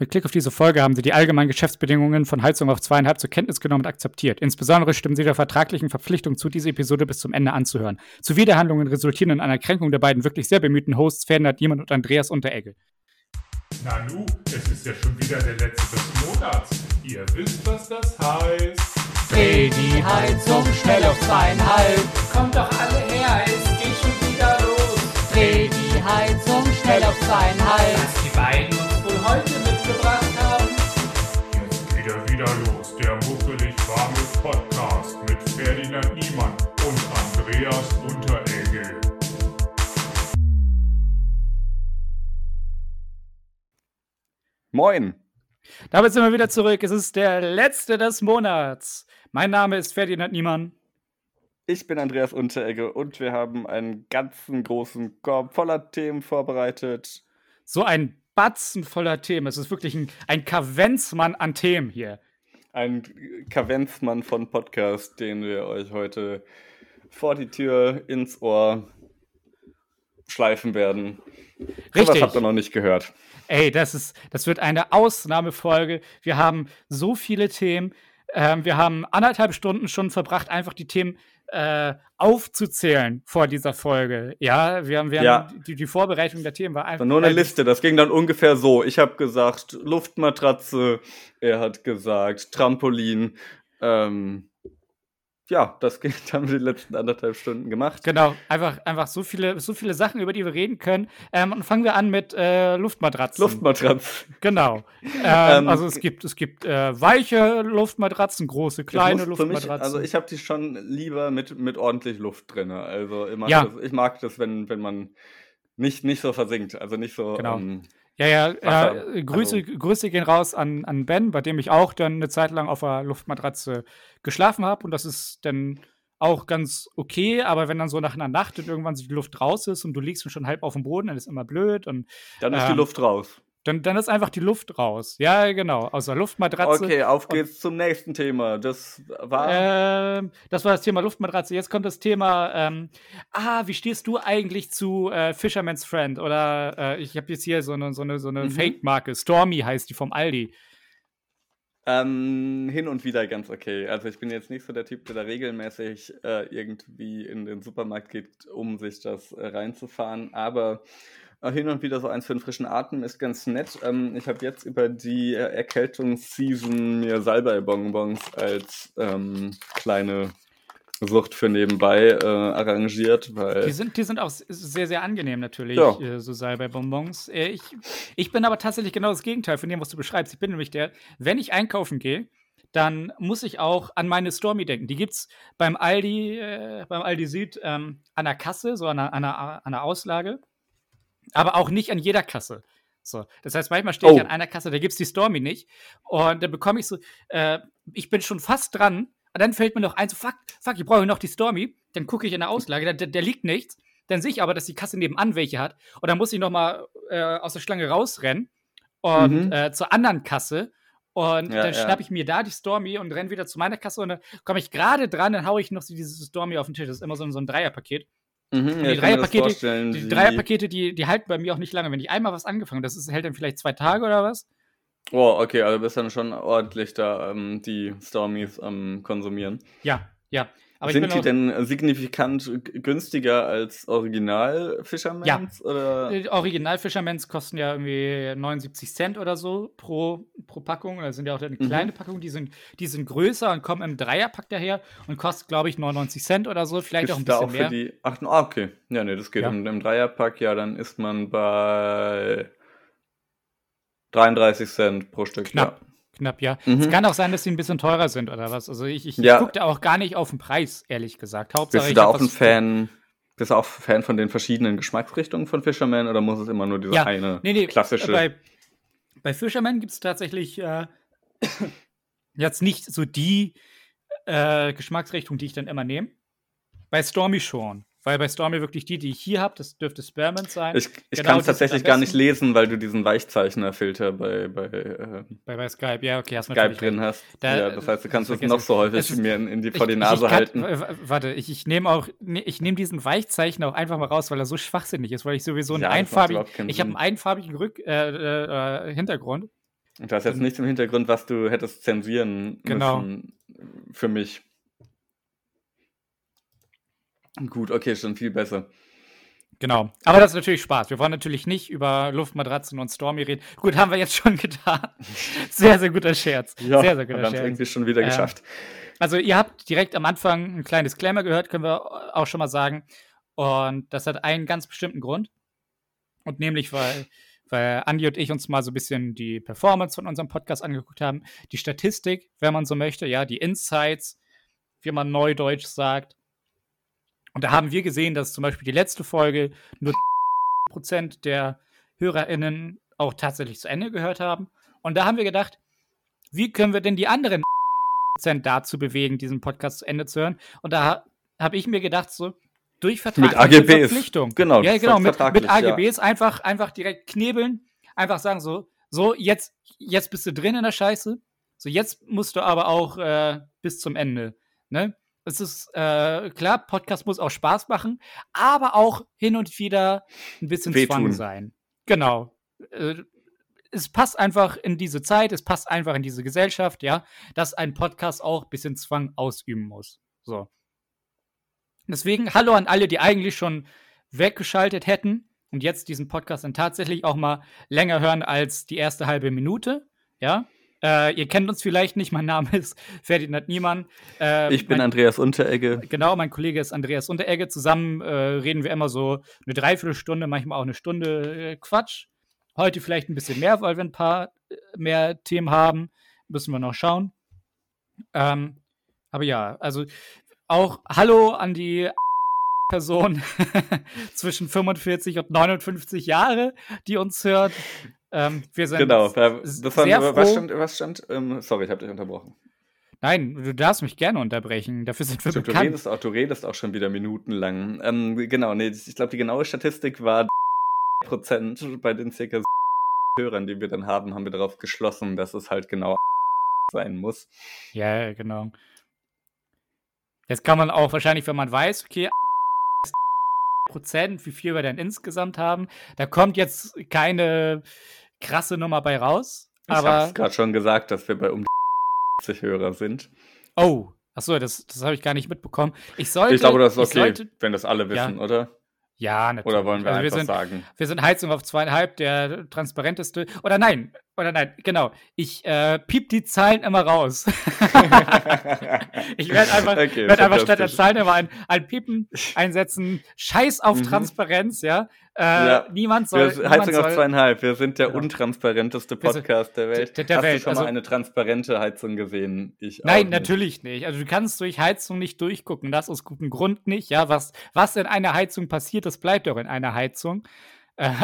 Mit Klick auf diese Folge haben Sie die allgemeinen Geschäftsbedingungen von Heizung auf zweieinhalb zur Kenntnis genommen und akzeptiert. Insbesondere stimmen Sie der vertraglichen Verpflichtung zu, diese Episode bis zum Ende anzuhören. Zuwiderhandlungen resultieren in einer Kränkung der beiden wirklich sehr bemühten Hosts Ferdinand Niemann und Andreas Unteregge. Nanu, es ist ja schon wieder der letzte des Monats. Ihr wisst, was das heißt. Dreh die Heizung schnell auf zweieinhalb. Kommt doch alle her, es geht schon wieder los. Dreh die Heizung schnell auf zweieinhalb. Was die beiden heute mitgebracht haben. Jetzt geht er wieder los, der muffelig warme Podcast mit Ferdinand Niemann und Andreas Unteregge. Moin. Damit sind wir wieder zurück. Es ist der letzte des Monats. Mein Name ist Ferdinand Niemann. Ich bin Andreas Unteregge und wir haben einen ganzen großen Korb voller Themen vorbereitet. So ein Batzen voller Themen. Es ist wirklich ein, ein Kavenzmann an Themen hier. Ein Kavenzmann von Podcast, den wir euch heute vor die Tür ins Ohr schleifen werden. Richtig. Was habt ihr noch nicht gehört? Ey, das ist, das wird eine Ausnahmefolge. Wir haben so viele Themen. Ähm, wir haben anderthalb Stunden schon verbracht, einfach die Themen äh, aufzuzählen vor dieser Folge. Ja, wir haben, wir Ja. haben die, die Vorbereitung der Themen war einfach. War nur eine Liste, das ging dann ungefähr so. Ich habe gesagt Luftmatratze, er hat gesagt Trampolin. Ähm, ja, das ging dann die letzten anderthalb Stunden gemacht. Genau, einfach, einfach so viele, so viele Sachen, über die wir reden können. Ähm, und fangen wir an mit äh, Luftmatratzen. Luftmatratze. Genau. Ähm, Ähm, also es gibt, es gibt äh, weiche Luftmatratzen, große, kleine muss für mich- Luftmatratzen. also ich habe die schon lieber mit, mit ordentlich Luft drin. Also mag, Ja. das, ich mag das, wenn, wenn man nicht, nicht so versinkt. Also nicht so. Genau. Ähm, Ja, ja, Wasser. äh, Grüße, Also- Grüße gehen raus an, an Ben, bei dem ich auch dann eine Zeit lang auf der Luftmatratze geschlafen habe. Und das ist dann auch ganz okay, aber wenn dann so nach einer Nacht und irgendwann die Luft raus ist und du liegst schon halb auf dem Boden, dann ist immer blöd und dann ist die Ähm, Luft raus. Dann, dann ist einfach die Luft raus. Ja, genau. Aus der Luftmatratze. Okay, auf geht's zum nächsten Thema. Das war. Ähm, das war das Thema Luftmatratze. Jetzt kommt das Thema, ähm, ah, wie stehst du eigentlich zu äh, Fisherman's Friend? Oder äh, ich habe jetzt hier so eine, so eine, so eine Mhm. Fake-Marke. Stormy heißt die vom Aldi. Ähm, hin und wieder ganz okay. Also ich bin jetzt nicht so der Typ, der da regelmäßig äh, irgendwie in den Supermarkt geht, um sich das äh, reinzufahren. Aber hin und wieder so eins für den frischen Atem ist ganz nett. Ähm, ich habe jetzt über die äh, Erkältungsseason mir Salbei-Bonbons als ähm, kleine Sucht für nebenbei äh, arrangiert, weil Die sind, die sind auch sehr, sehr angenehm natürlich, Ja. äh, so Salbei-Bonbons. Äh, ich, ich bin aber tatsächlich genau das Gegenteil von dem, was du beschreibst. Ich bin nämlich der, wenn ich einkaufen gehe, dann muss ich auch an meine Stormy denken. Die gibt's beim Aldi, äh, beim Aldi Süd ähm, an der Kasse, so an der, an, an der Auslage, aber auch nicht an jeder Kasse. So, das heißt, manchmal stehe ich Oh. an einer Kasse, da gibt's die Stormy nicht. Und dann bekomme ich so, äh, ich bin schon fast dran, und dann fällt mir noch ein, so, fuck, fuck, ich brauche noch die Stormy. Dann gucke ich in der Auslage, da, da, da liegt nichts. Dann sehe ich aber, dass die Kasse nebenan welche hat. Und dann muss ich noch mal äh, aus der Schlange rausrennen und Mhm. äh, zur anderen Kasse. Und Ja, dann ja. schnapp ich mir da die Stormy und renne wieder zu meiner Kasse. Und dann komme ich gerade dran, dann haue ich noch so diese Stormy auf den Tisch. Das ist immer so, so ein Dreierpaket. Mhm, die ja, Dreierpakete, Die wie- Dreierpakete, die, die halten bei mir auch nicht lange. Wenn ich einmal was angefangen das ist, hält dann vielleicht zwei Tage oder was. Oh, okay, also bist dann schon ordentlich da ähm, die Stormies am konsumieren. Ja, ja. Aber Sind die denn signifikant günstiger als Original Fishermans? Oder? auch, äh, Original Fishermans kosten ja irgendwie 79 Cent oder so pro, pro Packung. Das sind ja auch dann Mhm. kleine Packungen, die sind, die sind größer und kommen im Dreierpack daher und kosten, glaube ich, 99 Cent oder so. Vielleicht auch ein Ist da bisschen auch für mehr. die. Ach, ah, okay. Ja, nee, das geht. Ja. Im, Im Dreierpack, ja, dann ist man bei 33 Cent pro Stück. Knapp. Knapp, ja. Mhm. Es kann auch sein, dass sie ein bisschen teurer sind oder was. Also ich, ich, Ja. ich gucke da auch gar nicht auf den Preis, ehrlich gesagt. Hauptsache, Bist du da auch ein Fan? Bist du auch Fan von den verschiedenen Geschmacksrichtungen von Fisherman oder muss es immer nur diese Ja, eine nee, nee, klassische? Bei, bei Fisherman gibt es tatsächlich äh, jetzt nicht so die äh, Geschmacksrichtung, die ich dann immer nehme. Bei Stormy schon. Weil bei Stormy wirklich die, die ich hier habe, das dürfte Spearmint sein. ich ich Genau, kann es tatsächlich gar nicht lesen, weil du diesen Weichzeichner-Filter bei, bei äh, bei, bei Skype, ja, okay, hast du Skype drin recht. hast. Da- ja, das heißt, du kannst es noch so häufig ist- mir in, in die, vor die Ich- Nase ich kann, halten. w- Warte, ich, ich nehme auch, ich nehme diesen Weichzeichner auch einfach mal raus, weil er so schwachsinnig ist, weil ich sowieso einen Ja, einfarbigen, ich habe einen einfarbigen Rück, äh, äh, äh, Hintergrund Und da ist jetzt nichts im Hintergrund, was du hättest zensieren Genau. müssen für mich. Gut, okay, schon viel besser. Genau. Aber das ist natürlich Spaß. Wir wollen natürlich nicht über Luftmatratzen und Stormy reden. Gut, haben wir jetzt schon getan. Sehr, sehr guter Scherz. sehr, sehr wir guter haben es Scherz. irgendwie schon wieder Ja. geschafft. Also, ihr habt direkt am Anfang ein kleines Disclaimer gehört, können wir auch schon mal sagen. Und das hat einen ganz bestimmten Grund. Und nämlich, weil, weil Andi und ich uns mal so ein bisschen die Performance von unserem Podcast angeguckt haben, die Statistik, wenn man so möchte, ja, die Insights, wie man neudeutsch sagt. Und da haben wir gesehen, dass zum Beispiel die letzte Folge nur Prozent der HörerInnen auch tatsächlich zu Ende gehört haben. Und da haben wir gedacht, wie können wir denn die anderen Prozent dazu bewegen, diesen Podcast zu Ende zu hören? Und da habe ich mir gedacht, so durch vertragliche AGBs. Verpflichtung. Genau, ja, genau, mit, mit AGBs einfach, einfach direkt knebeln, einfach sagen so, so, jetzt, jetzt bist du drin in der Scheiße. So, jetzt musst du aber auch äh, bis zum Ende. Ne? Es ist äh, klar, Podcast muss auch Spaß machen, aber auch hin und wieder ein bisschen Wehtun. Zwang sein. Genau. Äh, es passt einfach in diese Zeit, es passt einfach in diese Gesellschaft, ja, dass ein Podcast auch ein bisschen Zwang ausüben muss. So. Deswegen, hallo an alle, die eigentlich schon weggeschaltet hätten und jetzt diesen Podcast dann tatsächlich auch mal länger hören als die erste halbe Minute. Ja. Äh, ihr kennt uns vielleicht nicht, mein Name ist Ferdinand Niemann. Äh, Ich bin mein, Andreas Unteregge. Genau, mein Kollege ist Andreas Unteregge. Zusammen äh, reden wir immer so eine Dreiviertelstunde, manchmal auch eine Stunde äh, Quatsch. Heute vielleicht ein bisschen mehr, weil wir ein paar äh, mehr Themen haben. Müssen wir noch schauen. Ähm, aber ja, also auch Hallo an die Person zwischen 45 und 59 Jahre, die uns hört. Ähm, wir sind Genau. war, sehr was froh. stand? Was stand? Ähm, sorry, ich habe dich unterbrochen. Nein, du darfst mich gerne unterbrechen. Dafür sind wir Stimmt, du, bekannt. redest auch, du redest auch schon wieder minutenlang. Ähm, genau, nee, ich glaube, die genaue Statistik war Prozent bei den circa Hörern, die wir dann haben, haben wir darauf geschlossen, dass es halt genau sein muss. Ja, ja, genau. Jetzt kann man auch wahrscheinlich, wenn man weiß, okay, Prozent, wie viel wir denn insgesamt haben, da kommt jetzt keine krasse Nummer bei raus. Ich habe es gerade schon gesagt, dass wir bei um die 50 Hörer sind. oh, achso, das, das habe ich gar nicht mitbekommen. Ich sollte. ich glaube, das ist okay, sollte- wenn das alle wissen, oder? ja, natürlich. Oder wollen wir also wir einfach sind, sagen? Wir sind Heizung auf zweieinhalb, der transparenteste. Oder nein, oder nein, genau. Ich äh, piep die Zahlen immer raus. ich werde einfach, Okay, werd einfach statt der. Zahlen immer ein, ein Piepen einsetzen. Scheiß auf Mhm. Transparenz, ja. Äh, Ja. Niemand soll. Wir niemand Heizung auf soll zweieinhalb. Wir sind der Genau. untransparenteste Podcast der Welt. der- der Hast Welt, du schon also- mal eine transparente Heizung gesehen? Ich auch Nein, nicht. natürlich nicht. Also du kannst durch Heizung nicht durchgucken. Das aus gutem Grund nicht. Ja, was, was in einer Heizung passiert, das bleibt doch in einer Heizung. Äh,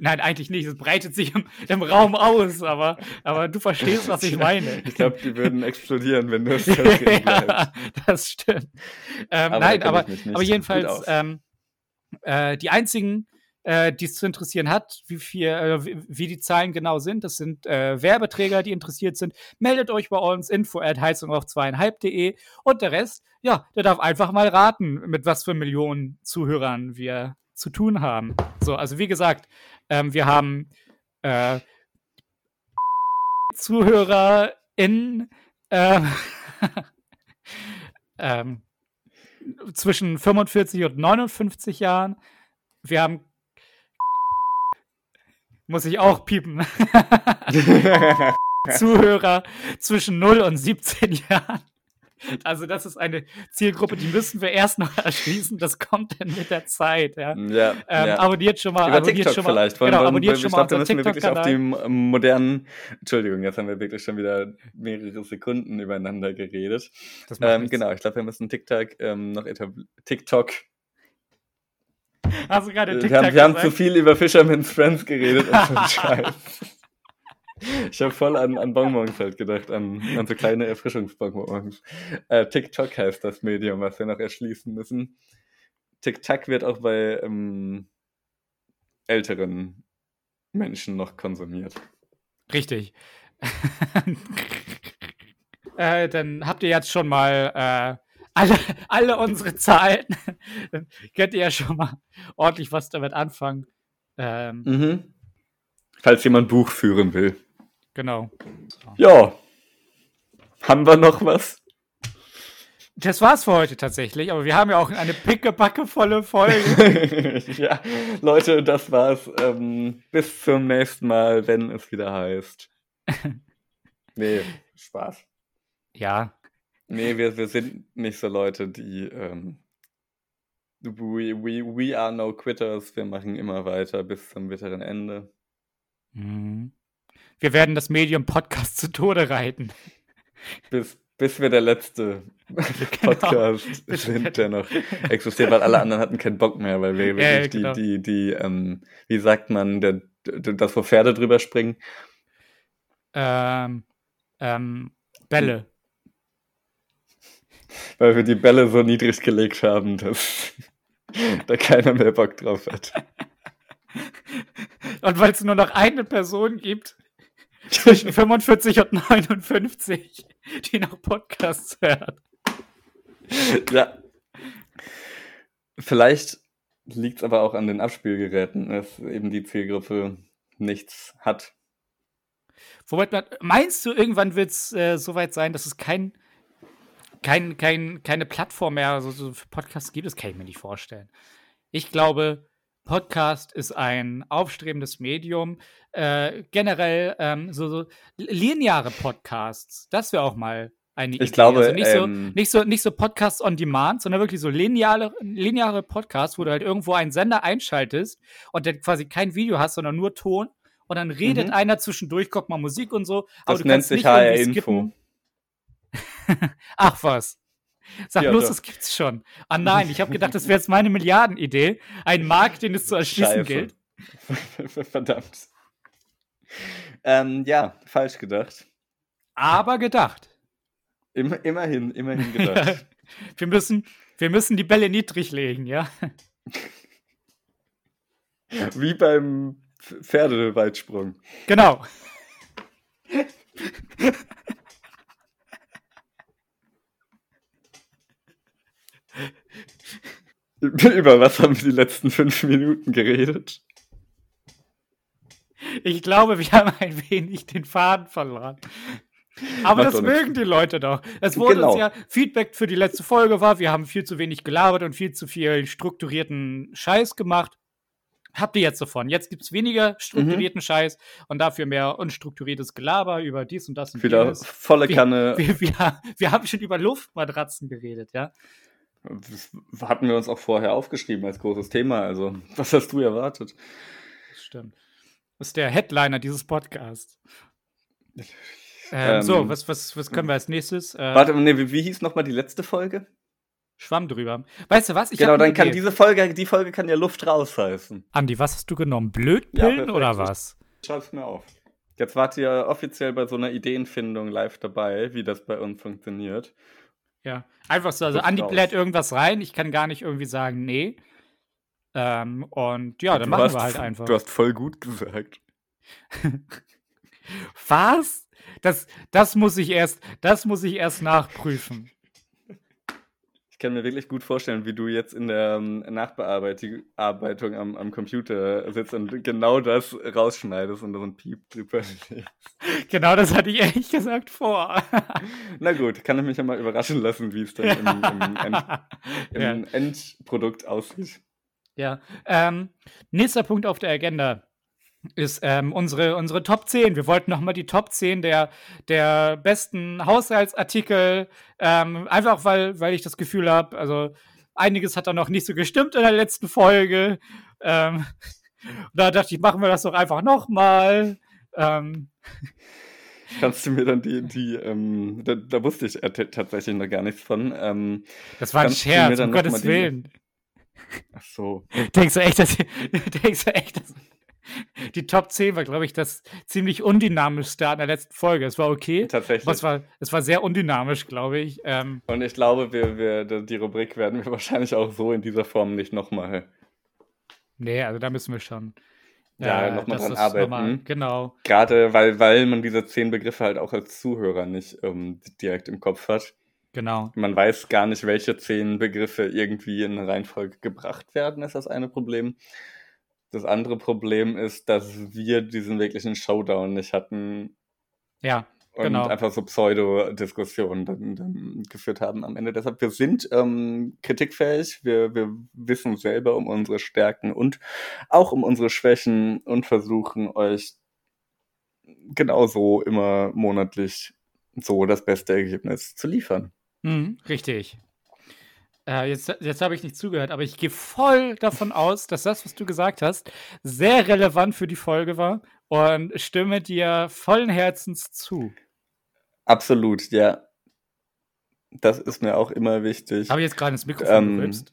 Nein, eigentlich nicht. Es breitet sich im, im Raum aus, aber, aber du verstehst, was ich meine. Ich glaube, die würden explodieren, wenn du es ja, das stimmt. Ähm, Aber nein, aber, aber jedenfalls, ähm, äh, die einzigen, äh, die es zu interessieren hat, wie, viel, äh, wie, wie die Zahlen genau sind, das sind äh, Werbeträger, die interessiert sind. Meldet euch bei uns, info at heizung auf zweieinhalb.de und der Rest, ja, der darf einfach mal raten, mit was für Millionen Zuhörern wir zu tun haben. So, also wie gesagt, ähm, wir haben äh, Zuhörer in äh, ähm, zwischen 45 und 59 Jahren. Wir haben muss ich auch piepen. Zuhörer zwischen 0 und 17 Jahren. Also das ist eine Zielgruppe, die müssen wir erst noch erschließen. Das kommt dann mit der Zeit. Ja. ja, Ähm, ja. Abonniert schon mal. Über abonniert TikTok schon mal, vielleicht. Wollen, genau, wollen, abonniert ich schon glaube, mal da müssen wir wirklich auf die modernen. Entschuldigung, jetzt haben wir wirklich schon wieder mehrere Sekunden übereinander geredet. Ähm, genau, ich glaube, wir müssen TikTok ähm, noch etablieren. TikTok. Hast du gerade Wir TikTok haben, wir haben zu viel über Fisherman's Friends geredet und so Scheiß. Ich habe voll an, an Bonbons halt gedacht, an, an so kleine Erfrischungsbonbons. Äh, TikTok heißt das Medium, was wir noch erschließen müssen. TikTok wird auch bei ähm, älteren Menschen noch konsumiert. Richtig. äh, dann habt ihr jetzt schon mal äh, alle, alle unsere Zahlen. dann könnt ihr ja schon mal ordentlich was damit anfangen. Ähm, Mhm. Falls jemand Buch führen will. Genau. Ja. Haben wir noch was? Das war's für heute tatsächlich, aber wir haben ja auch eine pickebackevolle Folge. ja, Leute, das war's. Ähm, bis zum nächsten Mal, wenn es wieder heißt. nee, Spaß. Ja. Nee, wir, wir sind nicht so Leute, die ähm, we, we, we are no quitters. Wir machen immer weiter bis zum bitteren Ende. Mhm. Wir werden das Medium Podcast zu Tode reiten. Bis, bis wir der letzte Podcast genau. sind, der noch existiert, weil alle anderen hatten keinen Bock mehr, weil wir wirklich ja, genau. die, die, die, ähm, wie sagt man, der, das, wo Pferde drüber springen. Ähm, ähm, Bälle. Weil wir die Bälle so niedrig gelegt haben, dass da keiner mehr Bock drauf hat. Und weil es nur noch eine Person gibt, zwischen 45 und 59, die noch Podcasts hört. Ja. Vielleicht liegt es aber auch an den Abspielgeräten, dass eben die Zielgruppe nichts hat. Wobei, meinst du, irgendwann wird es äh, soweit sein, dass es kein, kein, kein, keine Plattform mehr also so für Podcasts gibt? Das kann ich mir nicht vorstellen. Ich glaube, Podcast ist ein aufstrebendes Medium. Äh, generell ähm, so, so, lineare Podcasts, das wäre auch mal eine Idee. Ich glaube, also nicht, ähm, so, nicht, so, nicht so Podcasts on Demand, sondern wirklich so lineare, lineare Podcasts, wo du halt irgendwo einen Sender einschaltest und dann quasi kein Video hast, sondern nur Ton. Und dann redet mhm. einer zwischendurch, guckt mal Musik und so. Das nennt sich HR Info. Ach was. Sag ja, bloß, doch. das gibt's schon. Ah nein, ich habe gedacht, das wäre jetzt meine Milliardenidee. Ein Markt, den es zu erschließen gilt. Verdammt. Ähm, ja, falsch gedacht. Aber gedacht. Immer, immerhin, immerhin gedacht. wir, müssen, wir müssen die Bälle niedrig legen, ja? Wie beim Pferdeweitsprung. Genau. Über was haben wir die letzten fünf Minuten geredet? Ich glaube, wir haben ein wenig den Faden verloren. Aber Macht das mögen die Leute doch. Es wurde genau. uns ja Feedback für die letzte Folge war, wir haben viel zu wenig gelabert und viel zu viel strukturierten Scheiß gemacht. Habt ihr jetzt davon. Jetzt gibt es weniger strukturierten mhm. Scheiß und dafür mehr unstrukturiertes Gelaber über dies und das und Wieder jenes. volle Kanne. Wir, wir, wir, wir, haben schon über Luftmatratzen geredet, ja. Das hatten wir uns auch vorher aufgeschrieben als großes Thema. Also, was hast du erwartet? Das stimmt. Das ist der Headliner dieses Podcasts. Ähm, ähm, so, was, was, was können wir als nächstes? Äh, warte, nee, wie, wie hieß nochmal die letzte Folge? Schwamm drüber. Weißt du was? Ich genau, dann kann diese Folge, die Folge kann ja Luft raus heißen. Andi, was hast du genommen? Blödpillen ja, oder was? Schreib's mir auf. Jetzt wart ihr offiziell bei so einer Ideenfindung live dabei, wie das bei uns funktioniert. Ja, einfach so. Also Andi bläht irgendwas rein. Ich kann gar nicht irgendwie sagen, nee. Ähm, und ja, dann du machen wir halt einfach. Du hast voll gut gesagt. Was? Das, das muss ich erst, das muss ich erst nachprüfen. Ich kann mir wirklich gut vorstellen, wie du jetzt in der ähm, Nachbearbeitung am, am, Computer sitzt und genau das rausschneidest und da so ein Piep drüber Genau das hatte ich ehrlich gesagt vor. Na gut, kann ich mich ja mal überraschen lassen, wie es dann im, im, End, im ja. Endprodukt aussieht. Ja. Ähm, nächster Punkt auf der Agenda ist ähm, unsere, unsere Top 10. Wir wollten nochmal die Top 10 der, der besten Haushaltsartikel, ähm, einfach weil, weil ich das Gefühl habe, also einiges hat da noch nicht so gestimmt in der letzten Folge. Ähm, da dachte ich, machen wir das doch einfach nochmal. Ähm, Kannst du mir dann die, die ähm, da, da, wusste ich tatsächlich noch gar nichts von. Ähm, das war ein Scherz, um Gottes Willen. Ach so. Denkst du echt, dass, denkst du echt, dass, die Top 10 war, glaube ich, das ziemlich undynamischste an der letzten Folge. Es war okay. Tatsächlich. Es war, es war sehr undynamisch, glaube ich. Ähm, Und ich glaube, wir, wir, die Rubrik werden wir wahrscheinlich auch so in dieser Form nicht nochmal. Nee, also da müssen wir schon. Ja, äh, nochmal dran arbeiten. Noch mal, genau. Gerade weil, weil man diese zehn Begriffe halt auch als Zuhörer nicht ähm, direkt im Kopf hat. Genau. Man weiß gar nicht, welche zehn Begriffe irgendwie in eine Reihenfolge gebracht werden, ist das eine Problem. Das andere Problem ist, dass wir diesen wirklichen Showdown nicht hatten Ja, und genau. einfach so Pseudo-Diskussionen dann, dann geführt haben am Ende. Deshalb, wir sind ähm, kritikfähig, wir, wir wissen selber um unsere Stärken und auch um unsere Schwächen und versuchen euch genauso immer monatlich so das beste Ergebnis zu liefern. Mhm, richtig. Äh, jetzt jetzt habe ich nicht zugehört, aber ich gehe voll davon aus, dass das, was du gesagt hast, sehr relevant für die Folge war und stimme dir vollen Herzens zu. Absolut, ja. Das ist mir auch immer wichtig. Habe ich jetzt gerade ins Mikrofon Ähm, gerülpst?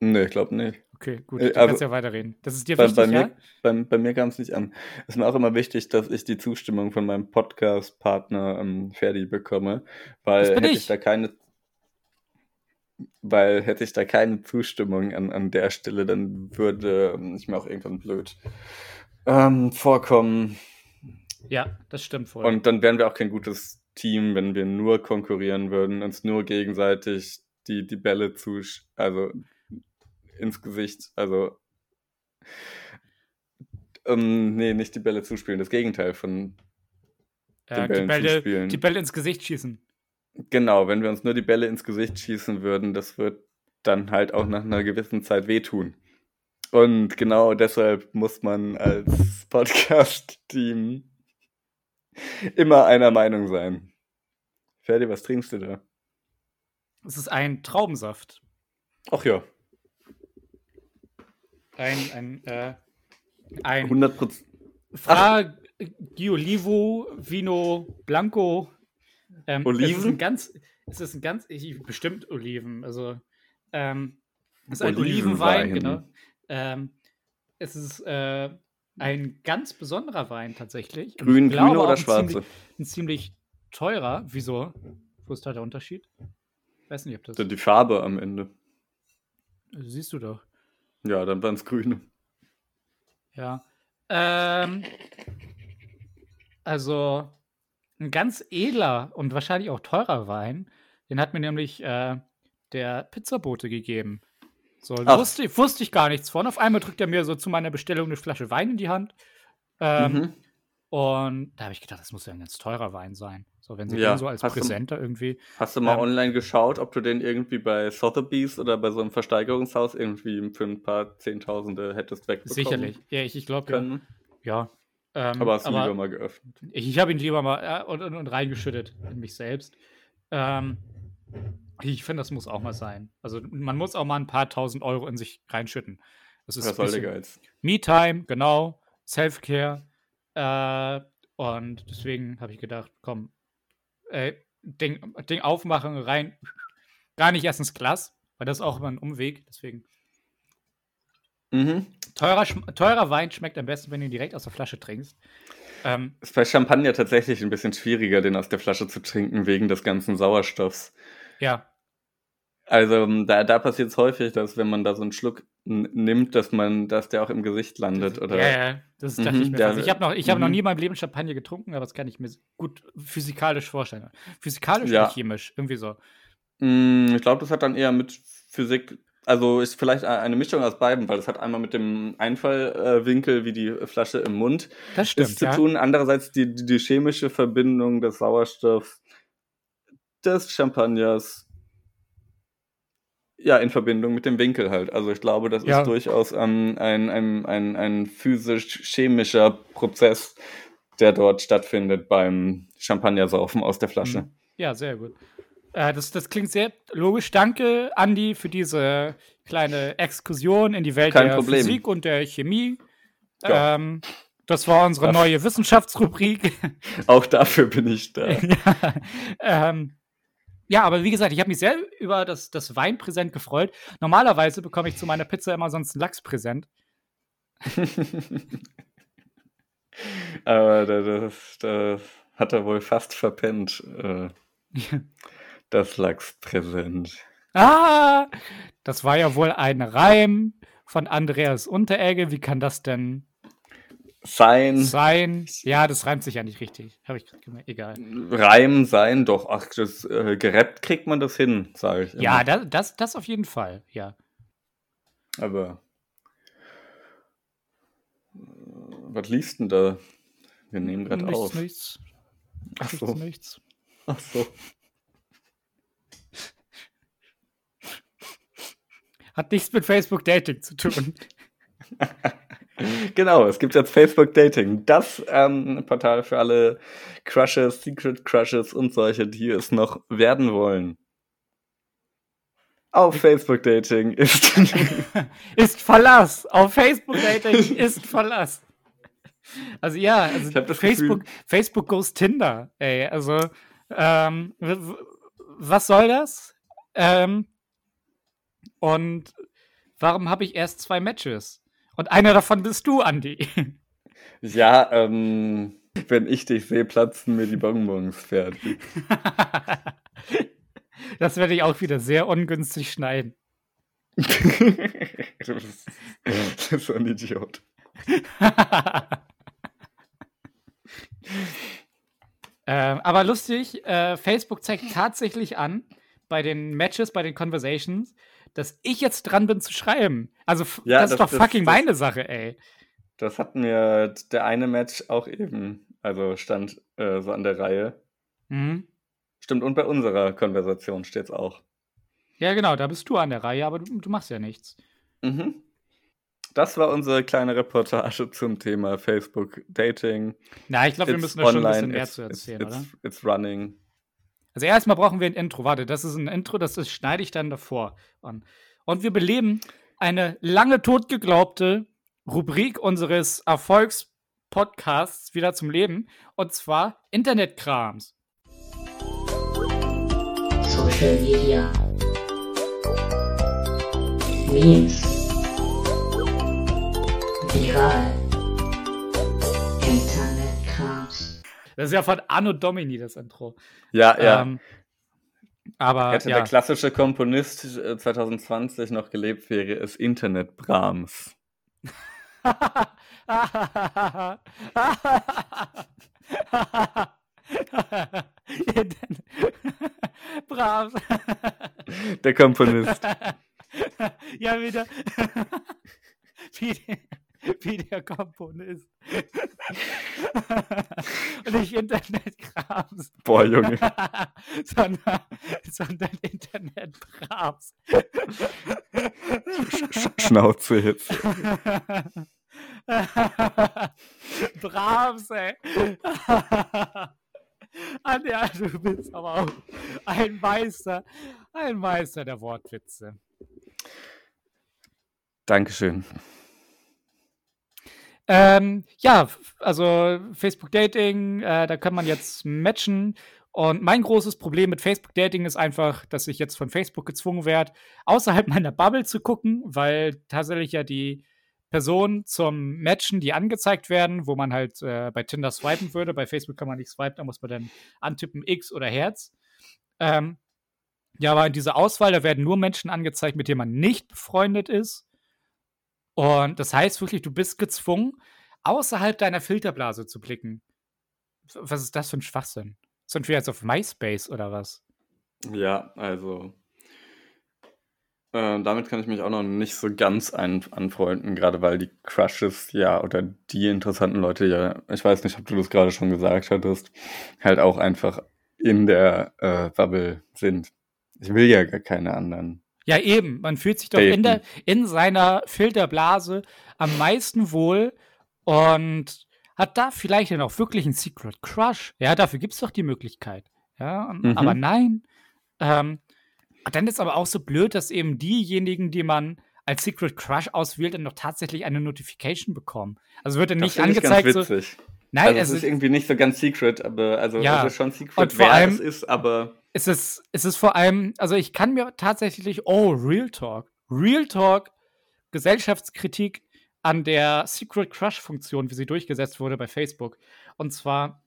Nee, ich glaube nicht. Okay, gut, äh, du also- kannst ja weiterreden. Das ist dir Bei, wichtig, bei, ja? mir, bei, bei mir kam es nicht an. Es ist mir auch immer wichtig, dass ich die Zustimmung von meinem Podcast-Partner ähm, Ferdi bekomme, weil hätte ich. ich da keine weil hätte ich da keine Zustimmung an, an der Stelle, dann würde ähm, ich mir auch irgendwann blöd ähm, vorkommen. Ja, das stimmt voll. Und dann wären wir auch kein gutes Team, wenn wir nur konkurrieren würden, uns nur gegenseitig die, die Bälle zu, also ins Gesicht, also ähm, nee, nicht die Bälle zuspielen, das Gegenteil von äh, die, Bällen Bälle, zuspielen. die Bälle ins Gesicht schießen. Genau, wenn wir uns nur die Bälle ins Gesicht schießen würden, das wird dann halt auch nach einer gewissen Zeit wehtun. Und genau deshalb muss man als Podcast-Team immer einer Meinung sein. Ferdi, was trinkst du da? Es ist ein Traubensaft. Ach ja, Ein, ein, äh, ein 100 Prozent. Fra Giolivo Vino Blanco. Ähm, Es ist Oliven? ein ganz, es ist ein ganz, ich, bestimmt Oliven. Also, ähm, es ist ein Olivenwein. Olivenwein, genau. Ähm, es ist äh, ein ganz besonderer Wein tatsächlich. Grün, ich grüne oder schwarze? Ziemlich, ein ziemlich teurer. Wieso? Wo ist da der Unterschied? Weiß nicht, ob das. Die Farbe am Ende. Siehst du doch. Ja, dann waren es grüne. Ja. Ähm, also ein ganz edler und wahrscheinlich auch teurer Wein, den hat mir nämlich äh, der Pizzabote gegeben. So, wusste, ich- wusste ich gar nichts von. Auf einmal drückt er mir so zu meiner Bestellung eine Flasche Wein in die Hand. Ähm, Mhm. Und da habe ich gedacht, das muss ja ein ganz teurer Wein sein. So, wenn sie Ja, den so als hast du- Präsenter irgendwie. Hast du mal Ähm, online geschaut, ob du den irgendwie bei Sotheby's oder bei so einem Versteigerungshaus irgendwie für ein paar Zehntausende hättest wegbekommen Sicherlich. Ja, ich, ich glaube, ja. ja. Ähm, Aber hast du aber- lieber mal geöffnet. Ich, ich habe ihn lieber mal äh, und, und, und reingeschüttet in mich selbst. Ähm, ich finde, das muss auch mal sein. Also man muss auch mal ein paar tausend Euro in sich reinschütten. Das ist bisschen Geiz? Me-Time, genau, Self-Care. Äh, und deswegen habe ich gedacht, komm, äh, Ding, Ding aufmachen, rein. Gar nicht erst ins Glas, weil das ist auch immer ein Umweg. Deswegen. Mhm. Teurer, teurer Wein schmeckt am besten, wenn du ihn direkt aus der Flasche trinkst. Ähm, Ist bei Champagner tatsächlich ein bisschen schwieriger, den aus der Flasche zu trinken, wegen des ganzen Sauerstoffs. ja, Also ähm, da, da passiert es häufig, dass wenn man da so einen Schluck nimmt, dass man, dass der auch im Gesicht landet. Oder Ja, ja, das dachte Mhm, ich mir. der- ich habe noch, ich hab noch mhm. nie in meinem Leben Champagner getrunken, aber das kann ich mir gut physikalisch vorstellen. Physikalisch Ja. oder chemisch, irgendwie so. Mm, Ich glaube, das hat dann eher mit Physik, also ist vielleicht eine Mischung aus beiden, weil es hat einmal mit dem Einfallwinkel wie die Flasche im Mund Das ist stimmt, zu ja. tun. Andererseits die, die, die chemische Verbindung des Sauerstoffs des Champagners ja in Verbindung mit dem Winkel halt. Also ich glaube, das Ja. ist durchaus ähm, ein, ein, ein, ein physisch-chemischer Prozess, der dort stattfindet beim Champagnersaufen aus der Flasche. Mhm. Ja, sehr gut. Äh, das, das klingt sehr logisch. Danke, Andi, für diese kleine Exkursion in die Welt Kein der Problem. Physik und der Chemie. Ja. Ähm, das war unsere Ach. neue Wissenschaftsrubrik. Auch dafür bin ich da. ja, ähm, ja, aber wie gesagt, ich habe mich sehr über das, das Weinpräsent gefreut. Normalerweise bekomme ich zu meiner Pizza immer sonst ein Lachspräsent. Aber das, das, das hat er wohl fast verpennt, äh, das Lachspräsent. Ah, das war ja wohl ein Reim von Andreas Unteregge. Wie kann das denn Sein, sein? Ja, das reimt sich ja nicht richtig. Habe ich gerade gemerkt. Egal. Reim sein, doch, ach, das, äh, gerappt kriegt man das hin, sage ich. Immer. Ja, das, das, das auf jeden Fall. Ja. Aber äh, was liest denn da? Wir nehmen gerade auf. nichts. Ach so. nichts. Ach so. Hat nichts mit Facebook Dating zu tun. Genau, es gibt jetzt Facebook Dating. Das ähm, Portal für alle Crushes, Secret Crushes und solche, die es noch werden wollen. Auf Facebook Dating ist. ist Verlass. Auf Facebook Dating ist Verlass. Also ja, also Facebook, Facebook goes Tinder, ey. Also, ähm, was soll das? Ähm, und warum habe ich erst zwei Matches? Und einer davon bist du, Andi. ja, ähm, wenn ich dich sehe, platzen mir die Bonbons fertig. das werde ich auch wieder sehr ungünstig schneiden. du, bist, du bist so ein Idiot. Ähm, aber lustig, äh, Facebook zeigt tatsächlich an, bei den Matches, bei den Conversations, dass ich jetzt dran bin zu schreiben. Also, Ja, das ist das- doch das- fucking das- meine Sache, ey. Das hat mir der eine Match auch eben, also stand äh, so an der Reihe. Mhm. Stimmt, und bei unserer Konversation steht's auch. Ja, genau, da bist du an der Reihe, aber du, du machst ja nichts. Mhm. Das war unsere kleine Reportage zum Thema Facebook Dating. Na, ich glaube, wir müssen da schon ein bisschen mehr zu it's- erzählen, it's, oder? It's running. Also erstmal brauchen wir ein Intro. Warte, das ist ein Intro, das ist, schneide ich dann davor an. Und wir beleben eine lange totgeglaubte Rubrik unseres Erfolgspodcasts wieder zum Leben. Und zwar Internetkrams. Social Media. Memes. Viral. Das ist ja von Anno Domini, das Intro. Ja, ja. Ähm, aber Hätte ja. der klassische Komponist äh, 2020 noch gelebt, wäre es Internet Brahms. Brav. Der Komponist. ja, wieder. wie, der, Komponist. Und nicht Internetkrams. Boah, Junge. sondern, sondern Internetkrams. Sch Schnauze jetzt. Brahms, ey. Anja, du bist aber auch ein Meister, ein Meister der Wortwitze. Dankeschön. Ähm, ja, also Facebook Dating, äh, da kann man jetzt matchen. Und mein großes Problem mit Facebook Dating ist einfach, dass ich jetzt von Facebook gezwungen werde, außerhalb meiner Bubble zu gucken, weil tatsächlich ja die Personen zum Matchen, die angezeigt werden, wo man halt äh, bei Tinder swipen würde. Bei Facebook kann man nicht swipen, da muss man dann antippen X oder Herz. Ähm, ja, aber in dieser Auswahl, da werden nur Menschen angezeigt, mit denen man nicht befreundet ist. Und das heißt wirklich, du bist gezwungen, außerhalb deiner Filterblase zu blicken. Was ist das für ein Schwachsinn? Sind wir jetzt auf MySpace oder was? Ja, also. Äh, damit kann ich mich auch noch nicht so ganz anfreunden, gerade weil die Crushes ja oder die interessanten Leute ja, ich weiß nicht, ob du das gerade schon gesagt hattest, halt auch einfach in der äh, Bubble sind. Ich will ja gar keine anderen. Ja, eben. Man fühlt sich doch in, der, in seiner Filterblase am meisten wohl und hat da vielleicht dann auch wirklich einen Secret Crush. Ja, dafür gibt es doch die Möglichkeit. Ja, Mhm. aber nein. Ähm, dann ist aber auch so blöd, dass eben diejenigen, die man als Secret Crush auswählt, dann noch tatsächlich eine Notification bekommen. Also wird dann Das nicht finde ich angezeigt. ganz So, witzig. nein, also es es ist ist, irgendwie nicht so ganz secret, aber also Ja, es ist schon secret, und vor wer allem- es ist, aber es ist, es ist vor allem, also ich kann mir tatsächlich, oh, Real Talk, Real Talk, Gesellschaftskritik an der Secret Crush-Funktion, wie sie durchgesetzt wurde bei Facebook. Und zwar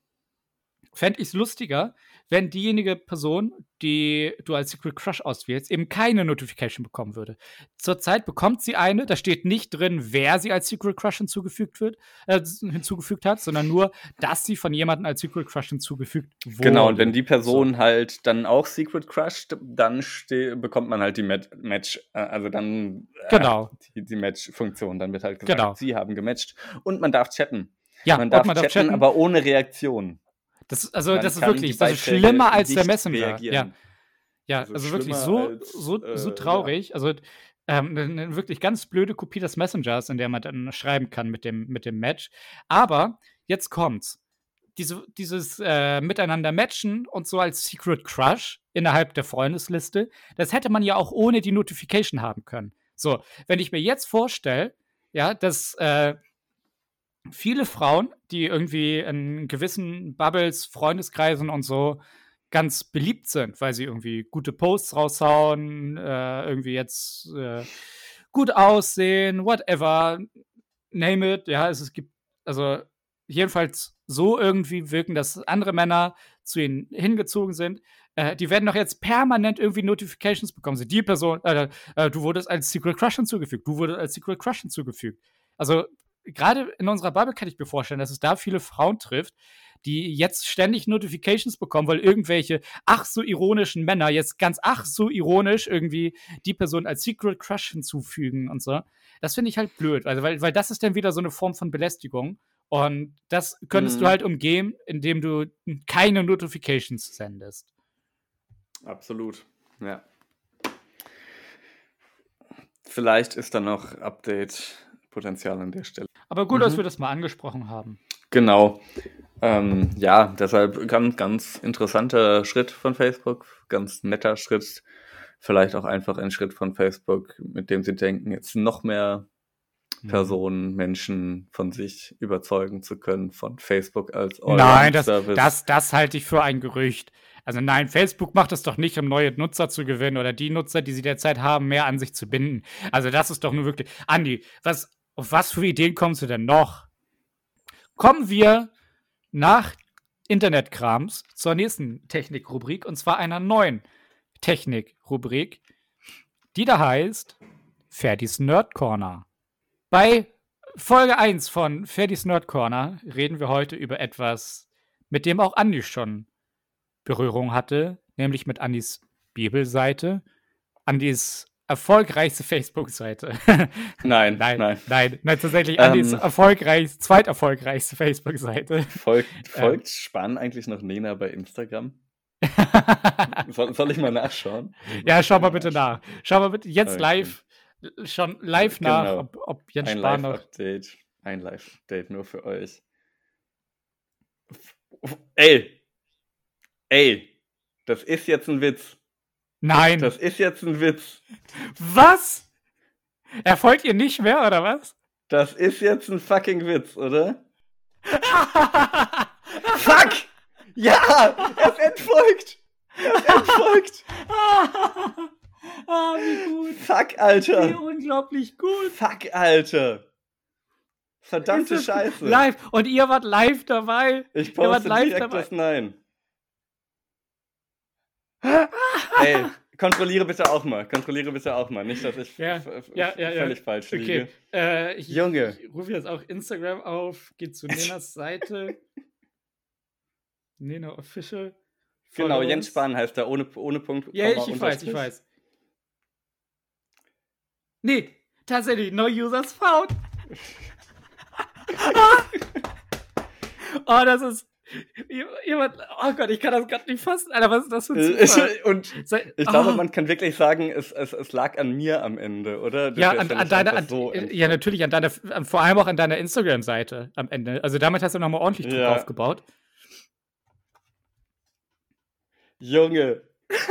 fände ich es lustiger, wenn diejenige Person, die du als Secret Crush auswählst, eben keine Notification bekommen würde. Zurzeit bekommt sie eine, da steht nicht drin, wer sie als Secret Crush hinzugefügt wird, äh, hinzugefügt hat, sondern nur, dass sie von jemandem als Secret Crush hinzugefügt wurde. Genau, und wenn die Person halt dann auch Secret crusht, dann bekommt man halt die Mat Match, äh, also dann äh, Genau. die, die Match-Funktion. Dann wird halt gesagt, Genau. sie haben gematcht. Und man darf chatten. ja, man darf man darf chatten, chatten. aber ohne Reaktion. Das, also, Man das ist wirklich das ist schlimmer als der Messenger. Ja, reagieren. ja Also also, wirklich so, als, so, so äh, traurig. Also, ähm, eine, eine wirklich ganz blöde Kopie des Messengers, in der man dann schreiben kann mit dem, mit dem Match. Aber jetzt kommt's. Diese, dieses äh, Miteinander matchen und so als Secret Crush innerhalb der Freundesliste, das hätte man ja auch ohne die Notification haben können. So, wenn ich mir jetzt vorstelle, ja, dass äh, viele Frauen, die irgendwie in gewissen Bubbles, Freundeskreisen und so ganz beliebt sind, weil sie irgendwie gute Posts raushauen, äh, irgendwie jetzt äh, gut aussehen, whatever, name it, ja, es, es gibt, also jedenfalls so irgendwie wirken, dass andere Männer zu ihnen hingezogen sind. Äh, die werden doch jetzt permanent irgendwie Notifications bekommen. Die Person, äh, äh, du wurdest als Secret Crush hinzugefügt, du wurdest als Secret Crush hinzugefügt. Also gerade in unserer Bubble kann ich mir vorstellen, dass es da viele Frauen trifft, die jetzt ständig Notifications bekommen, weil irgendwelche ach so ironischen Männer jetzt ganz ach so ironisch irgendwie die Person als Secret Crush hinzufügen und so. Das finde ich halt blöd, also weil, weil das ist dann wieder so eine Form von Belästigung. Und das könntest Mhm. du halt umgehen, indem du keine Notifications sendest. Absolut, ja. Vielleicht ist da noch Update-Potenzial an der Stelle. Aber gut, dass Mhm. wir das mal angesprochen haben. Genau. Ähm, ja, deshalb ganz, ganz interessanter Schritt von Facebook, ganz netter Schritt. Vielleicht auch einfach ein Schritt von Facebook, mit dem sie denken, jetzt noch mehr Mhm. Personen, Menschen von sich überzeugen zu können, von Facebook als Nein, das, Allround-Service. das, das halte ich für ein Gerücht. Also nein, Facebook macht es doch nicht, um neue Nutzer zu gewinnen oder die Nutzer, die sie derzeit haben, mehr an sich zu binden. Also das ist doch nur wirklich. Andi, was, auf was für Ideen kommst du denn noch? Kommen wir nach Internetkrams zur nächsten Technikrubrik und zwar einer neuen Technikrubrik, die da heißt Ferdis Nerd Corner. Bei Folge 1 von Ferdis Nerd Corner reden wir heute über etwas, mit dem auch Andi schon Berührung hatte, nämlich mit Andis Bibelseite, Andis erfolgreichste Facebook-Seite. nein, nein, nein, nein, nein, tatsächlich Ähm. Andis erfolgreich, zweiterfolgreichste Facebook-Seite. Folgt, Ähm. folgt Spann eigentlich noch Nena bei Instagram? Soll, soll ich mal nachschauen? ja, schau mal bitte nach. Schau mal bitte jetzt Okay. live, schon live nach, Genau. ob, ob Jens Ein Spahn noch. Live-Update. Ein Live-Update nur für euch. Ey! Ey! Das ist jetzt ein Witz. Nein, Das ist jetzt ein Witz. was? Erfolgt ihr nicht mehr, oder was? Das ist jetzt ein fucking Witz, oder? Fuck! Ja! Er ist entfolgt! Er ist entfolgt! ah, wie gut. Fuck, Wie Alter! unglaublich gut. Fuck, Alter! Verdammte es Scheiße! Live. Und ihr wart live dabei. Ich Ihr wart poste live direkt dabei. das Nein. Ey, kontrolliere bitte auch mal. Kontrolliere bitte auch mal. Nicht, dass ich Ja, ja, ja, ja. völlig falsch liege. Okay. Äh, ich, Junge. Ich rufe jetzt auch Instagram auf, geht zu Nenas Seite. Nena Official. Genau. Jens Spahn heißt er, ohne, ohne Punkt. Ja, Komma, ich, ich weiß, ich weiß. Nee, tatsächlich, no users found. oh, das ist. Jemand, oh Gott, ich kann das gerade nicht fassen. Alter, was ist das für ein Äh, Zufall? Und ich glaube, Ah. man kann wirklich sagen, es, es, es lag an mir am Ende, oder? Du Ja, an, an deiner, an, so äh, ja, natürlich, an deiner, an, vor allem auch an deiner Instagram-Seite am Ende. Also damit hast du nochmal ordentlich Druck Ja. aufgebaut. Junge.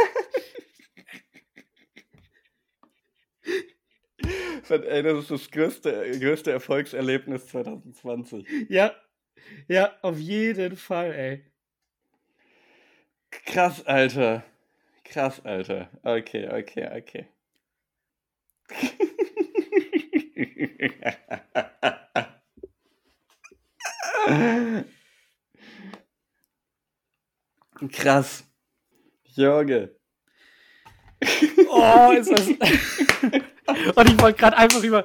Ey, das ist das größte, größte Erfolgserlebnis 2020. Ja, ja, auf jeden Fall, ey. Krass, Alter. Krass, Alter. Okay, okay, okay. Krass. Junge. Oh, ist das. Und ich wollte gerade einfach über,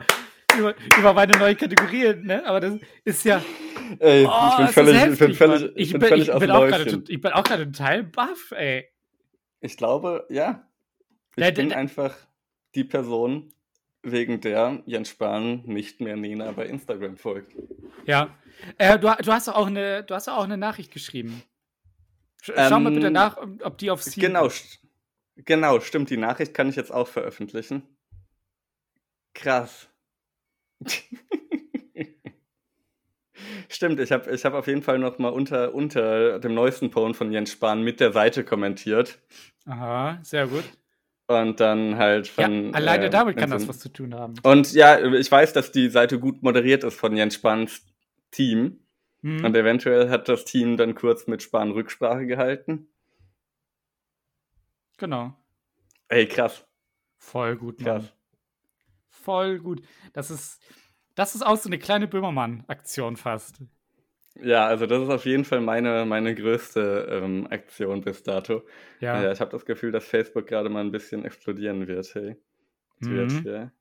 über, über meine neue Kategorie, ne? Aber das ist ja. Ey, Oh, ich bin völlig, ich heftig, bin völlig, Mann. ich bin bin, völlig ich bin auch tot- ich bin auch gerade total baff, ey. Ich glaube, ja. Ich Der- bin der- einfach die Person, wegen der Jens Spahn nicht mehr Nena bei Instagram folgt. Ja. Äh, du, du hast auch eine, du hast auch eine Nachricht geschrieben. Sch schau mal Ähm, bitte nach, ob die auf Seal Genau, st- genau, stimmt. Die Nachricht kann ich jetzt auch veröffentlichen. Krass. Stimmt, ich habe ich hab auf jeden Fall noch mal unter, unter dem neuesten Post von Jens Spahn mit der Seite kommentiert. Aha, sehr gut. Und dann halt Ja, von. alleine äh, damit kann das was zu tun haben. Und ja, ich weiß, dass die Seite gut moderiert ist von Jens Spahns Team. Hm. Und eventuell hat das Team dann kurz mit Spahn Rücksprache gehalten. Genau. Ey, krass, Voll gut, Mann. krass. Voll gut. Das ist, das ist auch so eine kleine Böhmermann-Aktion fast. Ja, also das ist auf jeden Fall meine, meine größte ähm, Aktion bis dato. Ja. Ja. ich habe das Gefühl, dass Facebook gerade mal ein bisschen explodieren wird. Hey. Wird, Mhm. ja.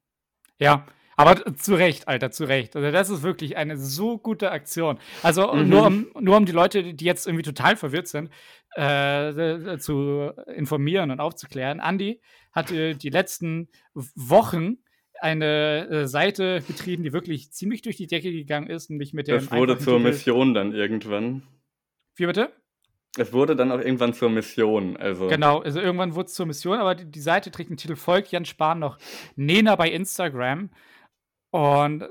Ja, aber zu Recht, Alter, zu Recht. Also das ist wirklich eine so gute Aktion. Also Mhm. nur, um, nur um die Leute, die jetzt irgendwie total verwirrt sind, äh, äh, zu informieren und aufzuklären. Andi hatte die letzten Wochen eine äh, Seite betrieben, die wirklich ziemlich durch die Decke gegangen ist, nämlich mit dem Das wurde zur Titel- Mission dann irgendwann. Wie bitte? Es wurde dann auch irgendwann zur Mission. Also Genau, also irgendwann wurde es zur Mission, aber die, die Seite trägt den Titel Volk Jan Spahn noch Nena bei Instagram. Und äh,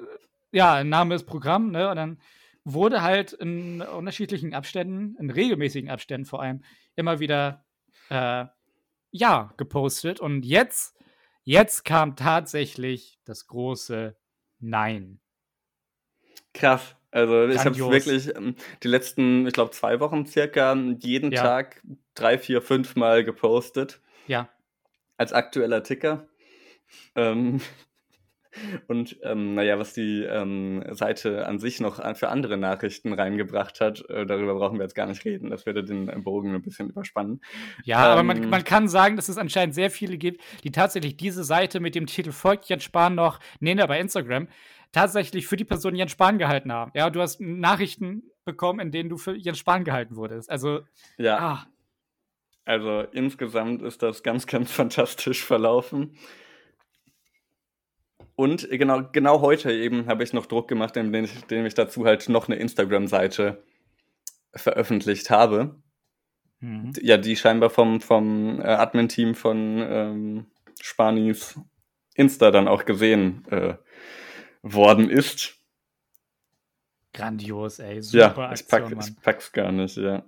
ja, ein Name ist Programm, ne? Und dann wurde halt in unterschiedlichen Abständen, in regelmäßigen Abständen vor allem, immer wieder äh, ja gepostet. Und jetzt, jetzt kam tatsächlich das große Nein. krass. Also ich habe Grandios. wirklich ähm, die letzten, ich glaube, zwei Wochen circa jeden Ja. Tag drei, vier, fünf Mal gepostet. Ja, als aktueller Ticker. Ähm, und ähm, naja, was die ähm, Seite an sich noch für andere Nachrichten reingebracht hat, äh, darüber brauchen wir jetzt gar nicht reden. Das würde den äh, Bogen ein bisschen überspannen. Ja, aber man, Ähm. man kann sagen, dass es anscheinend sehr viele gibt, die tatsächlich diese Seite mit dem Titel Folgt Jens Spahn noch, Nena bei Instagram, tatsächlich für die Person Jens Spahn gehalten haben. Ja, du hast Nachrichten bekommen, in denen du für Jens Spahn gehalten wurdest. Also, Ja, ah, also insgesamt ist das ganz, ganz fantastisch verlaufen. Und genau, genau heute eben habe ich noch Druck gemacht, indem ich, indem ich dazu halt noch eine Instagram-Seite veröffentlicht habe. mhm. ja, die scheinbar vom, vom äh, Admin-Team von ähm, Spanis Insta dann auch gesehen äh, worden ist. grandios, ey. ja, Super ich, Aktion, pack, Mann. ich pack's gar nicht, ja.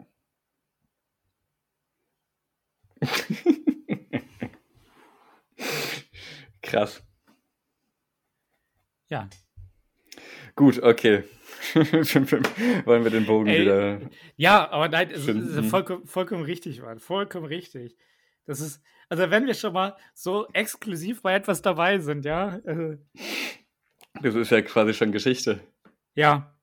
Krass. Ja. Gut, okay. Wollen wir den Bogen Ey, wieder. Ja, aber nein, es ist vollkommen, vollkommen richtig, Mann. Vollkommen richtig. Das ist, also wenn wir schon mal so exklusiv bei etwas dabei sind, ja, äh, Das ist ja quasi schon Geschichte. ja.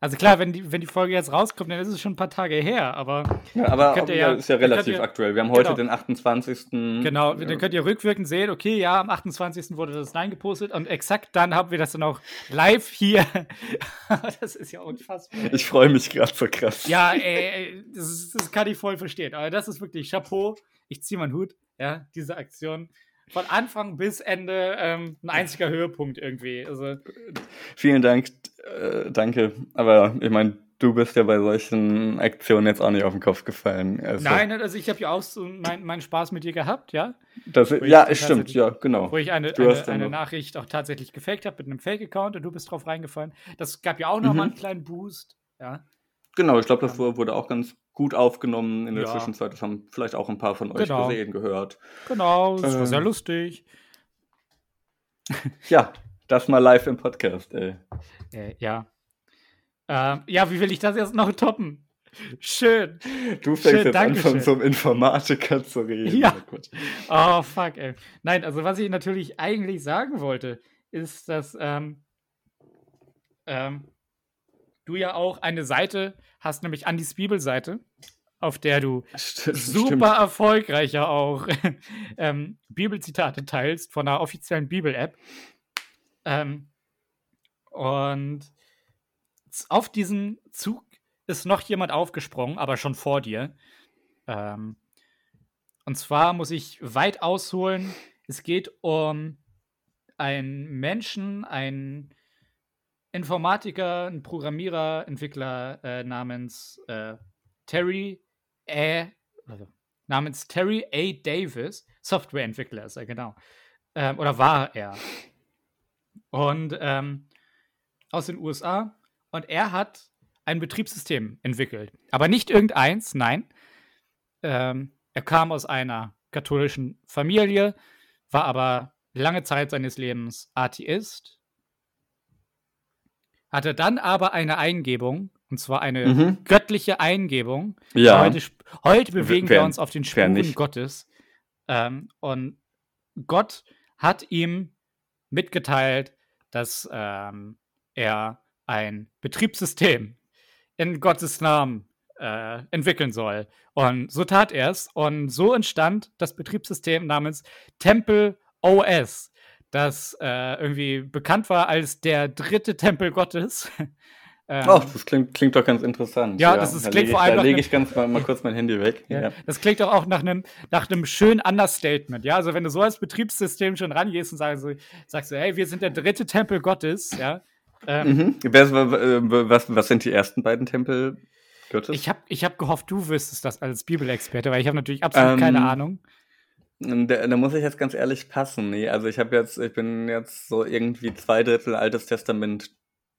Also klar, wenn die, wenn die Folge jetzt rauskommt, dann ist es schon ein paar Tage her, aber Ja, aber auch, ja, ist ja relativ ihr- aktuell. Wir haben heute genau. den 28. Genau, Ja. dann könnt ihr rückwirkend sehen, okay, ja, am 28. wurde das Nein gepostet und exakt dann haben wir das dann auch live hier. das ist ja unfassbar. Ich freue mich gerade so krass. Ja, ey, das, das kann ich voll verstehen. Aber das ist wirklich Chapeau. Ich ziehe meinen Hut, ja, diese Aktion. Von Anfang bis Ende ähm, ein einziger Höhepunkt irgendwie. Also, Vielen Dank, äh, danke. Aber ich meine, du bist ja bei solchen Aktionen jetzt auch nicht auf den Kopf gefallen. Also, nein, also ich habe ja auch so meinen mein Spaß mit dir gehabt, ja. Das, ja, stimmt, ja, genau. Wo ich eine, eine, eine Nachricht auch tatsächlich gefaked habe mit einem Fake-Account und du bist drauf reingefallen. Das gab ja auch noch Mhm. einen kleinen Boost. Ja, Genau, ich glaube, das wurde wurde auch ganz gut aufgenommen in der Ja. Zwischenzeit. Das haben vielleicht auch ein paar von euch Genau. gesehen, gehört. genau, das war Ähm. sehr lustig. Ja, das mal live im Podcast, ey. Äh, ja. Ähm, ja, wie will ich das jetzt noch toppen? Schön. Du fängst Schön, jetzt an, von so einem Informatiker zu reden. Ja. Oh. Oh, fuck, ey. Nein, also was ich natürlich eigentlich sagen wollte, ist, dass ähm, ähm, du ja auch eine Seite hast, nämlich Andis Bibelseite, auf der du Stimmt, super stimmt. erfolgreicher auch ähm, Bibelzitate teilst von einer offiziellen Bibel-App. Ähm, und auf diesen Zug ist noch jemand aufgesprungen, aber schon vor dir. Ähm, und zwar muss ich weit ausholen. Es geht um einen Menschen, einen Informatiker, einen Programmierer, Entwickler äh, namens äh, Terry A, also, namens Terry A. Davis, Softwareentwickler ist er, genau. Ähm, oder war er. Und ähm, aus den USA. Und er hat ein Betriebssystem entwickelt. Aber nicht irgendeins, nein. Ähm, er kam aus einer katholischen Familie, war aber lange Zeit seines Lebens Atheist, hatte dann aber eine Eingebung, und zwar eine Mhm. göttliche Eingebung. Ja. Heute, heute bewegen wer- wir uns auf den Spuren? Gottes. Ähm, und Gott hat ihm mitgeteilt, dass ähm, er ein Betriebssystem in Gottes Namen äh, entwickeln soll. Und so tat er es. Und so entstand das Betriebssystem namens Temple OS, das äh, irgendwie bekannt war als der dritte Tempel Gottes. Ähm, Oh, das klingt, klingt doch ganz interessant. Ja, das ist- da klingt vor allem Da lege ich ganz mal, mal kurz mein Handy weg. Ja. Ja. Das klingt doch auch nach einem nach einem schönen Understatement, ja. Also wenn du so als Betriebssystem schon rangehst und sagst, so, sagst du, hey, wir sind der dritte Tempel Gottes, ja. Ähm, Mhm. Äh, was, was sind die ersten beiden Tempel Gottes? Ich habe ich hab gehofft, du wüsstest das als Bibelexperte, weil ich habe natürlich absolut Ähm, keine Ahnung. Da, da muss ich jetzt ganz ehrlich passen. Nee, also ich habe jetzt, ich bin jetzt so irgendwie zwei Drittel Altes Testament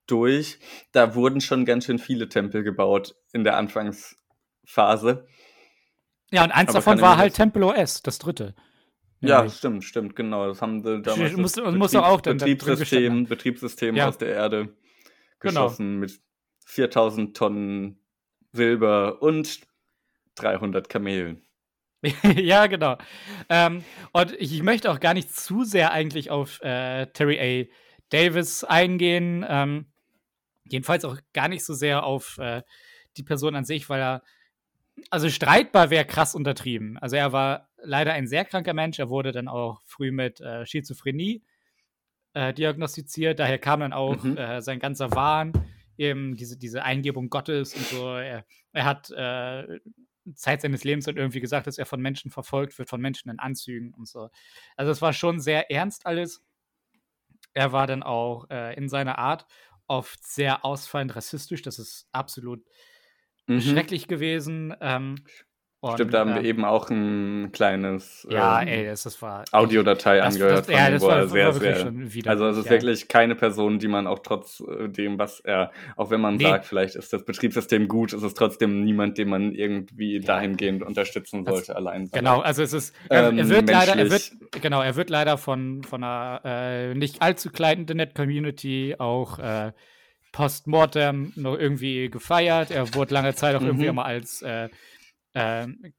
durch. Da wurden schon ganz schön viele Tempel gebaut in der Anfangsphase. Ja, und eins aber davon war halt Tempel OS, das dritte. Ja, Nämlich. stimmt, stimmt, genau. Das haben sie damals muss- das muss doch auch dann Betriebssystem, gestanden Betriebssystem Ja. aus der Erde Genau. geschossen mit 4000 Tonnen Silber und 300 Kamelen. ja, genau. Ähm, und ich, möchte auch gar nicht zu sehr eigentlich auf äh, Terry A. Davis eingehen. Ähm, jedenfalls auch gar nicht so sehr auf äh, die Person an sich, weil er, also streitbar wäre krass untertrieben. Also er war leider ein sehr kranker Mensch. Er wurde dann auch früh mit äh, Schizophrenie äh, diagnostiziert. Daher kam dann auch Mhm. äh, sein ganzer Wahn, eben diese, diese Eingebung Gottes und so. Er, er hat äh, Zeit seines Lebens dann irgendwie gesagt, dass er von Menschen verfolgt wird, von Menschen in Anzügen und so. Also es war schon sehr ernst alles. Er war dann auch äh, in seiner Art oft sehr ausfallend rassistisch. Das ist absolut Mhm. schrecklich gewesen. Ähm, und, Stimmt, da haben wir ähm, eben auch ein kleines Ja, ähm, ey, das, das war. Audiodatei das, angehört das, von ja, das war, er war sehr, sehr wieder. Also es ist wirklich keine Person, die man auch trotz äh, dem, was er, auch wenn man Nee. sagt, vielleicht ist das Betriebssystem gut, ist es trotzdem niemand, den man irgendwie dahingehend unterstützen sollte, allein. Genau, also es ist, er, Ähm, er wird leider, er wird, genau, er wird leider von, von einer äh, nicht allzu kleinen Internet-Community auch äh, postmortem noch irgendwie gefeiert. Er wurde lange Zeit auch irgendwie Mhm. immer als äh, ähm,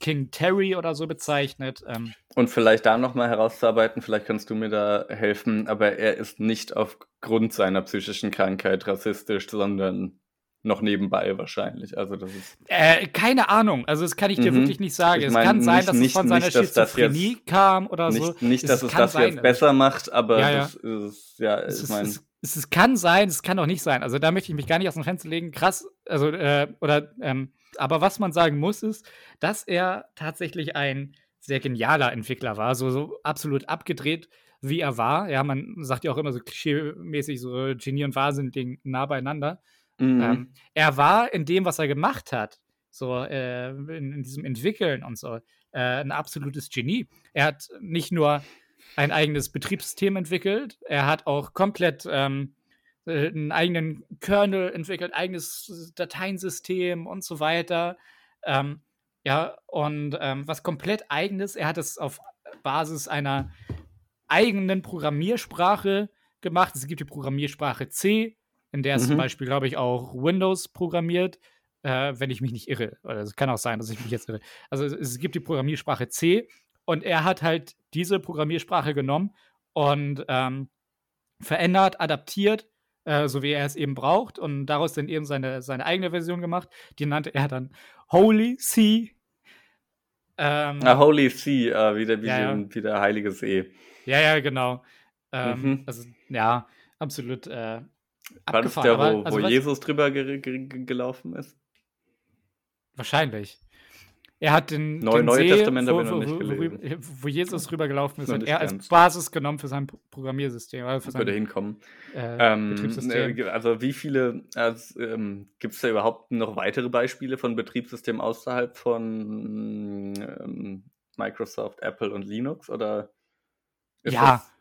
King Terry oder so bezeichnet. Ähm, Und vielleicht da nochmal herauszuarbeiten, vielleicht kannst du mir da helfen, aber er ist nicht aufgrund seiner psychischen Krankheit rassistisch, sondern noch nebenbei wahrscheinlich. Also das ist äh, keine Ahnung, also das kann ich dir Mhm. wirklich nicht sagen. Ich es meine, kann sein, nicht- dass es nicht- von seiner nicht, Schizophrenie jetzt- kam oder so. nicht, nicht, dass es, kann das sein, jetzt besser macht, aber Ja, ja. das ist, ja, Es, ich meine, es, es, es kann sein, es kann auch nicht sein. Also da möchte ich mich gar nicht aus dem Fenster legen. Krass, also äh, oder ähm, aber was man sagen muss ist, dass er tatsächlich ein sehr genialer Entwickler war, so, so absolut abgedreht, wie er war. Ja, man sagt ja auch immer so klischee-mäßig so Genie und Wahnsinn liegen nah beieinander. mhm. Ähm, er war in dem, was er gemacht hat, so äh, in, in diesem Entwickeln und so, äh, ein absolutes Genie. Er hat nicht nur ein eigenes Betriebssystem entwickelt, er hat auch komplett ähm, äh, einen eigenen Kernel entwickelt, eigenes Dateiensystem und so weiter. Ähm, ja, und ähm, was komplett eigenes, er hat es auf Basis einer eigenen Programmiersprache gemacht. Es gibt die Programmiersprache C, in der es zum Mhm. Beispiel, glaube ich, auch Windows programmiert, äh, wenn ich mich nicht irre. Oder es kann auch sein, dass ich mich jetzt irre. Also es, es gibt die Programmiersprache C und er hat halt diese Programmiersprache genommen und ähm, verändert, adaptiert, äh, so wie er es eben braucht und daraus dann eben seine, seine eigene Version gemacht. Die nannte er dann Holy C. Ähm, Ah, Holy See, äh, wie, der, wie, Ja, ja. wie der heilige See. Ja, ja, genau. Ähm, Mhm. Also, ja, absolut äh, War das der, wo, aber, also wo Jesus drüber ge ge gelaufen ist? Wahrscheinlich. Er hat den, Neu- den Neue See, Testament wo, wo, wo, wo, Jesus rübergelaufen ist, hat er als ganz. Basis genommen für sein Pro- Programmiersystem. Also für würde sein hinkommen. äh, Ähm, Betriebssystem. äh, also wie viele, also, ähm, gibt es da überhaupt noch weitere Beispiele von Betriebssystemen außerhalb von ähm, Microsoft, Apple und Linux? Oder ja. das-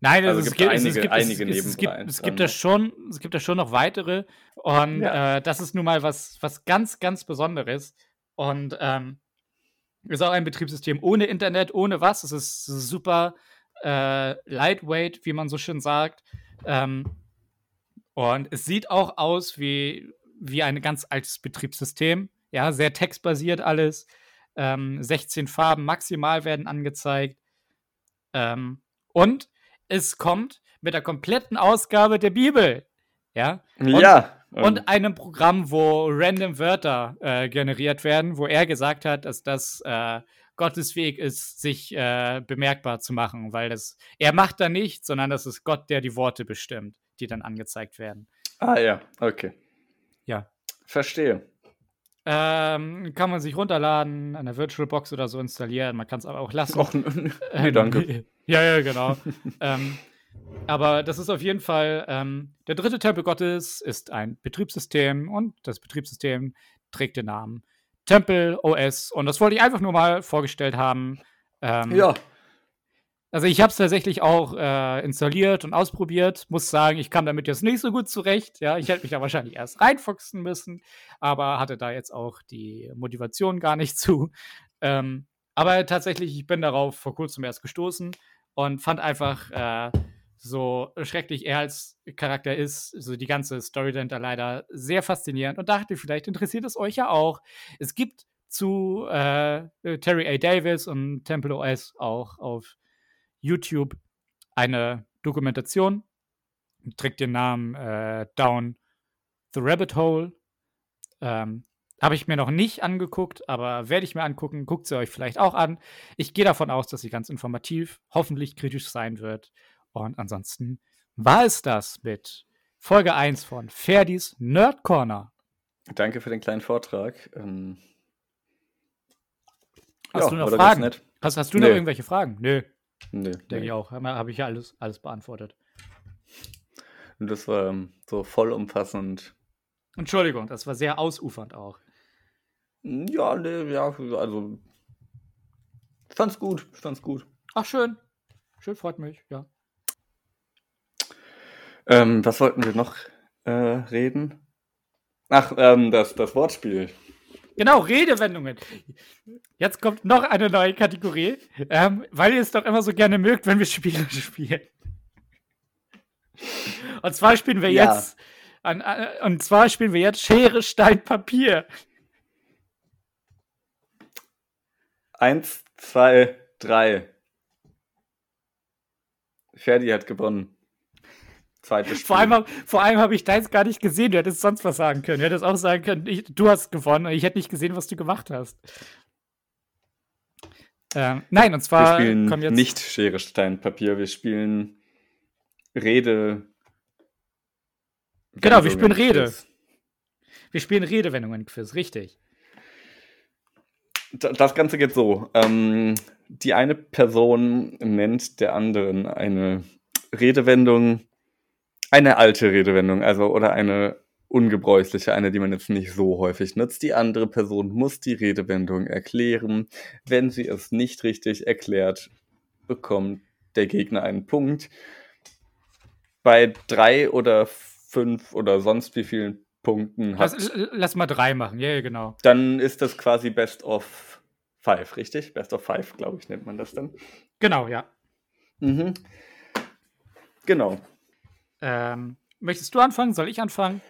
Nein, also es gibt gibt, einige- es gibt, es, es, es gibt, nebenbei es gibt da schon, es gibt da schon noch weitere und Ja. äh, das ist nun mal was, was ganz, ganz Besonderes und ähm, ist auch ein Betriebssystem ohne Internet, ohne was. Es ist super äh, lightweight, wie man so schön sagt. Ähm, und es sieht auch aus wie, wie ein ganz altes Betriebssystem. Ja, sehr textbasiert alles. Ähm, 16 Farben maximal werden angezeigt. Ähm, und es kommt mit der kompletten Ausgabe der Bibel. Ja. Und, ja. Ähm, Und einem Programm, wo random Wörter äh, generiert werden, wo er gesagt hat, dass das äh, Gottes Weg ist, sich äh, bemerkbar zu machen, weil das er macht da nichts, sondern das ist Gott, der die Worte bestimmt, die dann angezeigt werden. ah ja, okay. Ja. Verstehe. Ähm, kann man sich runterladen, an der VirtualBox oder so installieren. Man kann es aber auch lassen. Och, nee, Ähm, danke. Ja, ja, genau. ähm, aber das ist auf jeden Fall, ähm, der dritte Tempel Gottes ist ein Betriebssystem und das Betriebssystem trägt den Namen Tempel OS. Und das wollte ich einfach nur mal vorgestellt haben. Ähm, Ja. Also ich habe es tatsächlich auch äh, installiert und ausprobiert. Muss sagen, ich kam damit jetzt nicht so gut zurecht. Ja, ich hätte mich da wahrscheinlich erst reinfuchsen müssen, aber hatte da jetzt auch die Motivation gar nicht zu. Ähm, aber tatsächlich, ich bin darauf vor kurzem erst gestoßen und fand einfach äh, so schrecklich er als Charakter ist, so die ganze Story dahinter leider sehr faszinierend und dachte, vielleicht interessiert es euch ja auch. Es gibt zu äh, Terry A. Davis und Temple OS auch auf YouTube eine Dokumentation, trägt den Namen äh, Down the Rabbit Hole. Ähm, Habe ich mir noch nicht angeguckt, aber werde ich mir angucken. Guckt sie euch vielleicht auch an. Ich gehe davon aus, dass sie ganz informativ, hoffentlich kritisch sein wird. Und ansonsten war es das mit Folge 1 von Ferdis Nerd Corner. Danke für den kleinen Vortrag. Ähm, Hast ja, du noch Fragen? Hast, hast du noch Nee. irgendwelche Fragen? Nö, Nee, denke nee. ich auch. Habe hab ich ja alles, alles beantwortet. Und das war ähm, so vollumfassend. Entschuldigung, das war sehr ausufernd auch. Ja, nee, ja, also. Ich fand's gut. Ich fand's gut. Ach, schön. Schön, freut mich, ja. Ähm, was wollten wir noch äh, reden? Ach, ähm, das, das Wortspiel. Genau, Redewendungen. Jetzt kommt noch eine neue Kategorie, ähm, weil ihr es doch immer so gerne mögt, wenn wir Spiele spielen. Und zwar spielen wir Ja. jetzt, an, an, und zwar spielen wir jetzt Schere, Stein, Papier. Eins, zwei, drei. Ferdi hat gewonnen. Zweites Spiel. Vor allem, vor allem habe ich deins gar nicht gesehen. Du hättest sonst was sagen können. Du hättest auch sagen können, ich, du hast gewonnen ich hätte nicht gesehen, was du gemacht hast. Ähm, nein, und wir zwar spielen kommen jetzt. nicht Schere, Stein, Papier. Wir spielen Rede. Genau, wir spielen Rede. Quiz. Wir spielen Redewendungen-Quiz, richtig. Da- Das Ganze geht so. Ähm, die eine Person nennt der anderen eine Redewendung, eine alte Redewendung, also oder eine ungebräuchliche, eine, die man jetzt nicht so häufig nutzt. Die andere Person muss die Redewendung erklären. Wenn sie es nicht richtig erklärt, bekommt der Gegner einen Punkt. Bei drei oder fünf oder sonst wie vielen Punkten hat Lass, lass mal drei machen, ja, ja, genau. dann ist das quasi Best of Five, richtig? Best of Five, glaube ich, nennt man das dann. Genau, ja. Mhm. Genau. Ähm, möchtest du anfangen? Soll ich anfangen?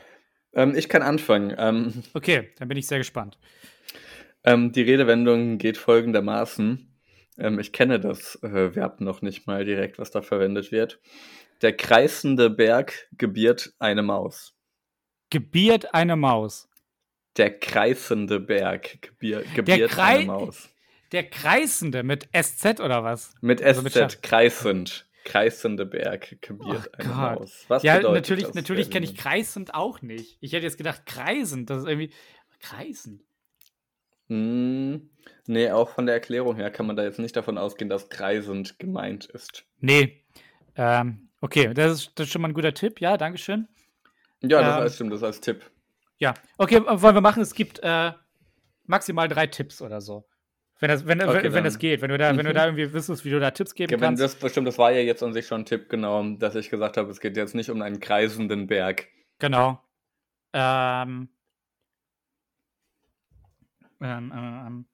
Ähm, ich kann anfangen. Ähm, Okay, dann bin ich sehr gespannt. ähm, die Redewendung geht folgendermaßen. Ähm, ich kenne das äh, Verb noch nicht mal direkt, was da verwendet wird. Der kreisende Berg gebiert eine Maus. Gebiert eine Maus. Der kreisende Berg gebier, gebiert eine Maus. Der Kreisende mit SZ oder was? Mit Also SZ, mit Schaf- kreisend. Kreisende Berg gebiert Ach eine Gott. Maus. Was ja, natürlich, das, natürlich kenne ich kreisend auch nicht. Ich hätte jetzt gedacht kreisend. Das ist irgendwie kreisend. Hm, Nee, auch von der Erklärung her kann man da jetzt nicht davon ausgehen, dass kreisend gemeint ist. Nee. Ähm, okay, das ist, das ist schon mal ein guter Tipp. Ja, Dankeschön. Ja, das Ähm, heißt, stimmt, das als Tipp. Ja, okay, wollen wir machen. Es gibt äh, maximal drei Tipps oder so. Wenn das, wenn, Okay, wenn, wenn das geht. Wenn du da, wenn du da irgendwie wüsstest, wie du da Tipps geben Ja, kannst. das bestimmt, das war ja jetzt an sich schon ein Tipp, genau, dass ich gesagt habe, es geht jetzt nicht um einen kreisenden Berg. Genau. Ähm, ähm, ähm, ähm.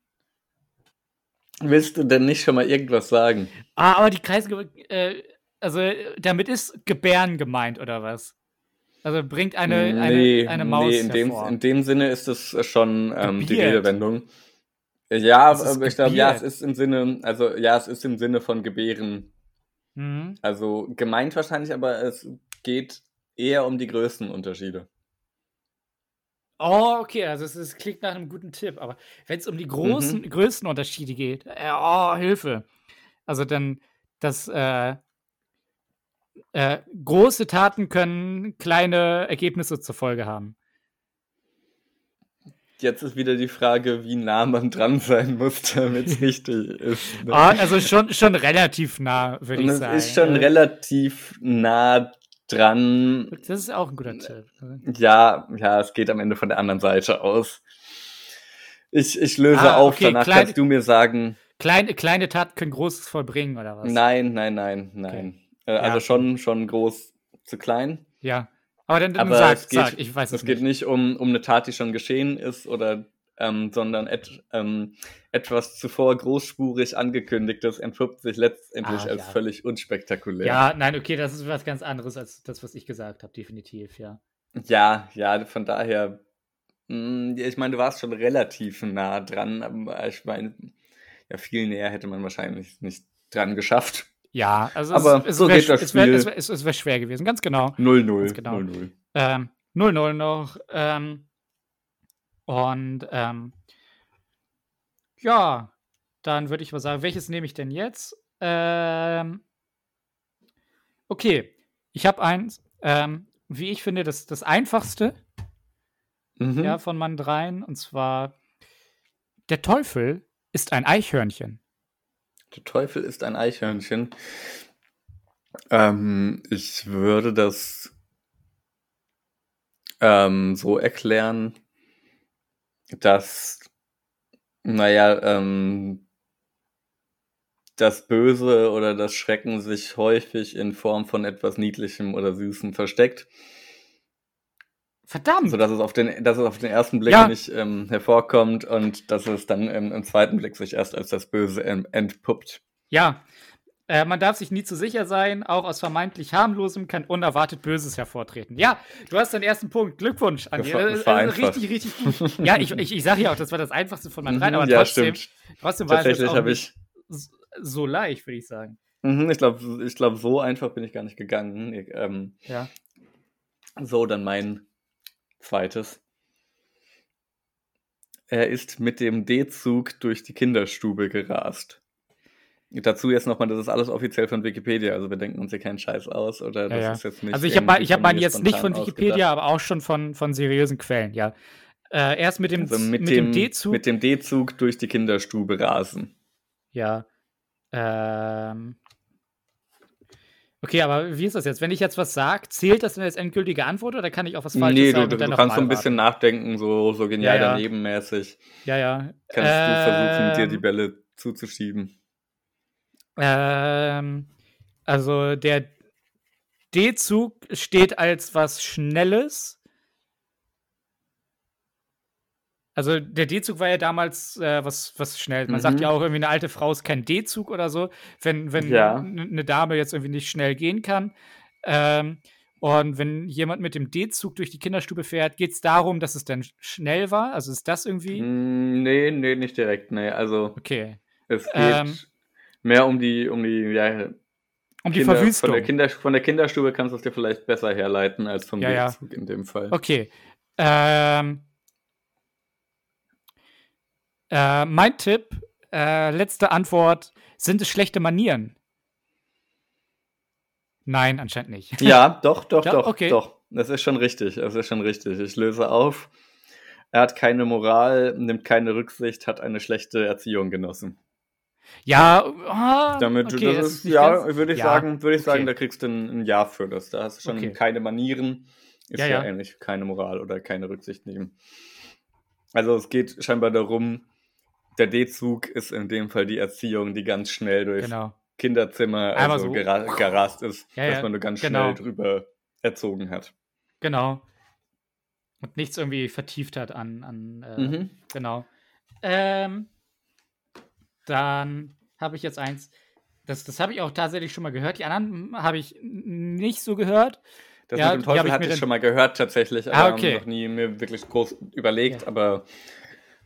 Willst du denn nicht schon mal irgendwas sagen? Ah, aber die Kreise, äh, also damit ist Gebären gemeint, oder was? Also bringt eine, eine, eine Maus nee, in dem, hervor. in dem Sinne ist es schon ähm, die. Redewendung. Ja, ich glaube, ja, es ist im Sinne, also ja, es ist im Sinne von Gebären. Mhm. Also gemeint wahrscheinlich, aber es geht eher um die Größenunterschiede. Oh, okay, also es, es klingt nach einem guten Tipp, aber wenn es um die großen Mhm. Größenunterschiede geht, äh, oh, Hilfe. Also dann, das, äh, äh, große Taten können kleine Ergebnisse zur Folge haben. Jetzt ist wieder die Frage, wie nah man dran sein muss, damit es richtig ist. ne? Ah, also schon, schon relativ nah, würde ich es sagen. ist schon relativ nah dran. Das ist auch ein guter Tipp. Ja, ja, es geht am Ende von der anderen Seite aus. Ich, ich löse Ah, auf, okay, danach kleine- kannst du mir sagen, Kleine, kleine Taten können Großes vollbringen, oder was? nein, nein, nein, nein. Äh, Also schon, schon groß zu klein. Ja. Aber dann, dann Aber sag, es geht, sag, ich weiß es, es geht nicht. nicht um, um eine Tat, die schon geschehen ist, oder, ähm, sondern et, ähm, etwas zuvor großspurig angekündigtes entpuppt sich letztendlich Ah, als ja. völlig unspektakulär. Ja, nein, okay, das ist was ganz anderes als das, was ich gesagt habe, definitiv, ja. Ja, ja, von daher, mh, ich meine, du warst schon relativ nah dran, aber ich meine, ja, viel näher hätte man wahrscheinlich nicht dran geschafft. Ja, also Aber es, es so wär, geht das es wäre Spiel. es wär, es es wär schwer gewesen, ganz genau. 0-0. Ganz genau. 0-0. Ähm, 0-0 noch. Ähm, und ähm, ja, dann würde ich mal sagen, welches nehme ich denn jetzt? Ähm, okay, ich habe eins, ähm, wie ich finde, das, das einfachste Mhm. ja, von meinen dreien, und zwar der Teufel ist ein Eichhörnchen. Der Teufel ist ein Eichhörnchen. Ähm, ich würde das ähm, so erklären, dass, naja, ähm, das Böse oder das Schrecken sich häufig in Form von etwas Niedlichem oder Süßem versteckt, Verdammt! sodass es auf den, dass es auf den ersten Blick Ja. nicht ähm, hervorkommt und dass es dann im, im zweiten Blick sich erst als das Böse ähm, entpuppt. Ja, äh, man darf sich nie zu sicher sein. Auch aus vermeintlich harmlosem kann unerwartet Böses hervortreten. Ja, du hast deinen ersten Punkt. Glückwunsch an Das dir. war- das war richtig, richtig gut. Ja, ich, ich, ich sage ja auch, das war das einfachste von meinen dreien, Mhm, aber ja, trotzdem, stimmt. trotzdem war es auch ich, so leicht, würde ich sagen. mhm, ich glaube, ich glaub, so einfach bin ich gar nicht gegangen. Ich, ähm, Ja. so, dann mein zweites. Er ist mit dem D-Zug durch die Kinderstube gerast. Dazu jetzt nochmal, das ist alles offiziell von Wikipedia, also wir denken uns hier keinen Scheiß aus oder das ja. ist jetzt nicht. Also ich habe ich hab mir jetzt nicht von Wikipedia, ausgedacht. aber auch schon von, von seriösen Quellen, ja. Äh, erst mit dem, Also mit, mit dem, dem D-Zug. mit dem D-Zug durch die Kinderstube rasen. Ja. Ähm. Okay, aber wie ist das jetzt? Wenn ich jetzt was sage, zählt das denn als endgültige Antwort oder kann ich auch was Falsches nee, sagen? du, und du dann kannst so ein bisschen nachdenken, so, so genial Ja, ja. daneben mäßig. Ja, ja. Kannst du versuchen, dir die Ähm, Bälle zuzuschieben. Ähm, also der D-Zug steht als was Schnelles. Also der D-Zug war ja damals äh, was, was schnell. Man sagt Mhm. ja auch irgendwie, eine alte Frau ist kein D-Zug oder so, wenn, wenn Ja. eine Dame jetzt irgendwie nicht schnell gehen kann. Ähm, und wenn jemand mit dem D-Zug durch die Kinderstube fährt, geht es darum, dass es dann sch- schnell war? Also ist das irgendwie? Mm, Nee, nee, nicht direkt, nee. Also Okay. es geht Ähm, mehr um die, um die, ja, Um die Kinder, Verwüstung. Von der, Kinder, von der Kinderstube kannst du es dir vielleicht besser herleiten als vom Ja, ja. Wegzug in dem Fall. Okay. Ähm, äh, mein Tipp, äh, letzte Antwort, sind es schlechte Manieren? Nein, anscheinend nicht. Ja, doch, doch, Ja, doch, okay. doch. Das ist schon richtig. Das ist schon richtig. Ich löse auf. er hat keine Moral, nimmt keine Rücksicht, hat eine schlechte Erziehung genossen. Ja, ah, Damit okay, das ist, ja, würde ich ja, sagen, würde ich sagen, okay. da kriegst du ein, ein Ja für das. Da hast du schon Okay. keine Manieren, ist Ja, ja, ja. ähnlich, keine Moral oder keine Rücksicht nehmen. Also es geht scheinbar darum, der D-Zug ist in dem Fall die Erziehung, die ganz schnell durchs Genau. Kinderzimmer Einmal also so. gera gerast ist, Ja, dass man nur ganz genau. schnell drüber erzogen hat. Genau. Und nichts irgendwie vertieft hat an, an äh, Mhm. genau. Ähm, dann habe ich jetzt eins. Das, das habe ich auch tatsächlich schon mal gehört. Die anderen habe ich nicht so gehört. Das Ja, mit dem Teufel ich hatte ich dann- schon mal gehört tatsächlich, aber Ah, okay. noch nie mir wirklich groß überlegt, Ja. aber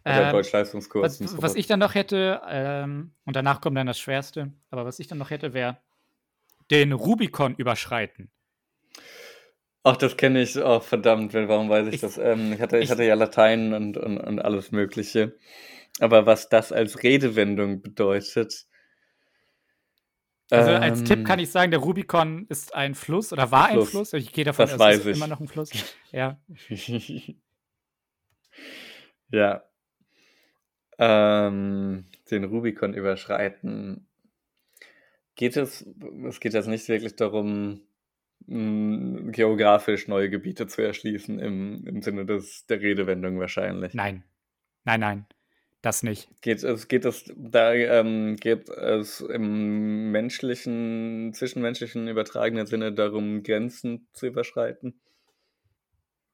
Ähm, Deutschleistungskurs Was, was ich dann noch hätte, ähm, und danach kommt dann das Schwerste, aber was ich dann noch hätte, wäre den Rubikon überschreiten. Ach, das kenne ich. Oh, verdammt, warum weiß ich, Ich- das? Ähm, ich, hatte, ich, ich- hatte ja Latein und, und, und alles Mögliche. Aber was das als Redewendung bedeutet. Also als Tipp ähm, kann ich sagen, der Rubikon ist ein Fluss oder war ein Fluss. Fluss. Ich gehe davon Das aus, es ist ich. immer noch ein Fluss. Ja. ja. Ähm, den Rubikon überschreiten. Geht es, es geht jetzt nicht wirklich darum, mh, geografisch neue Gebiete zu erschließen, im, im Sinne des, der Redewendung wahrscheinlich. Nein. Nein, nein. Das nicht. Geht es, geht es, da ähm, geht es im menschlichen, zwischenmenschlichen übertragenen Sinne darum, Grenzen zu überschreiten?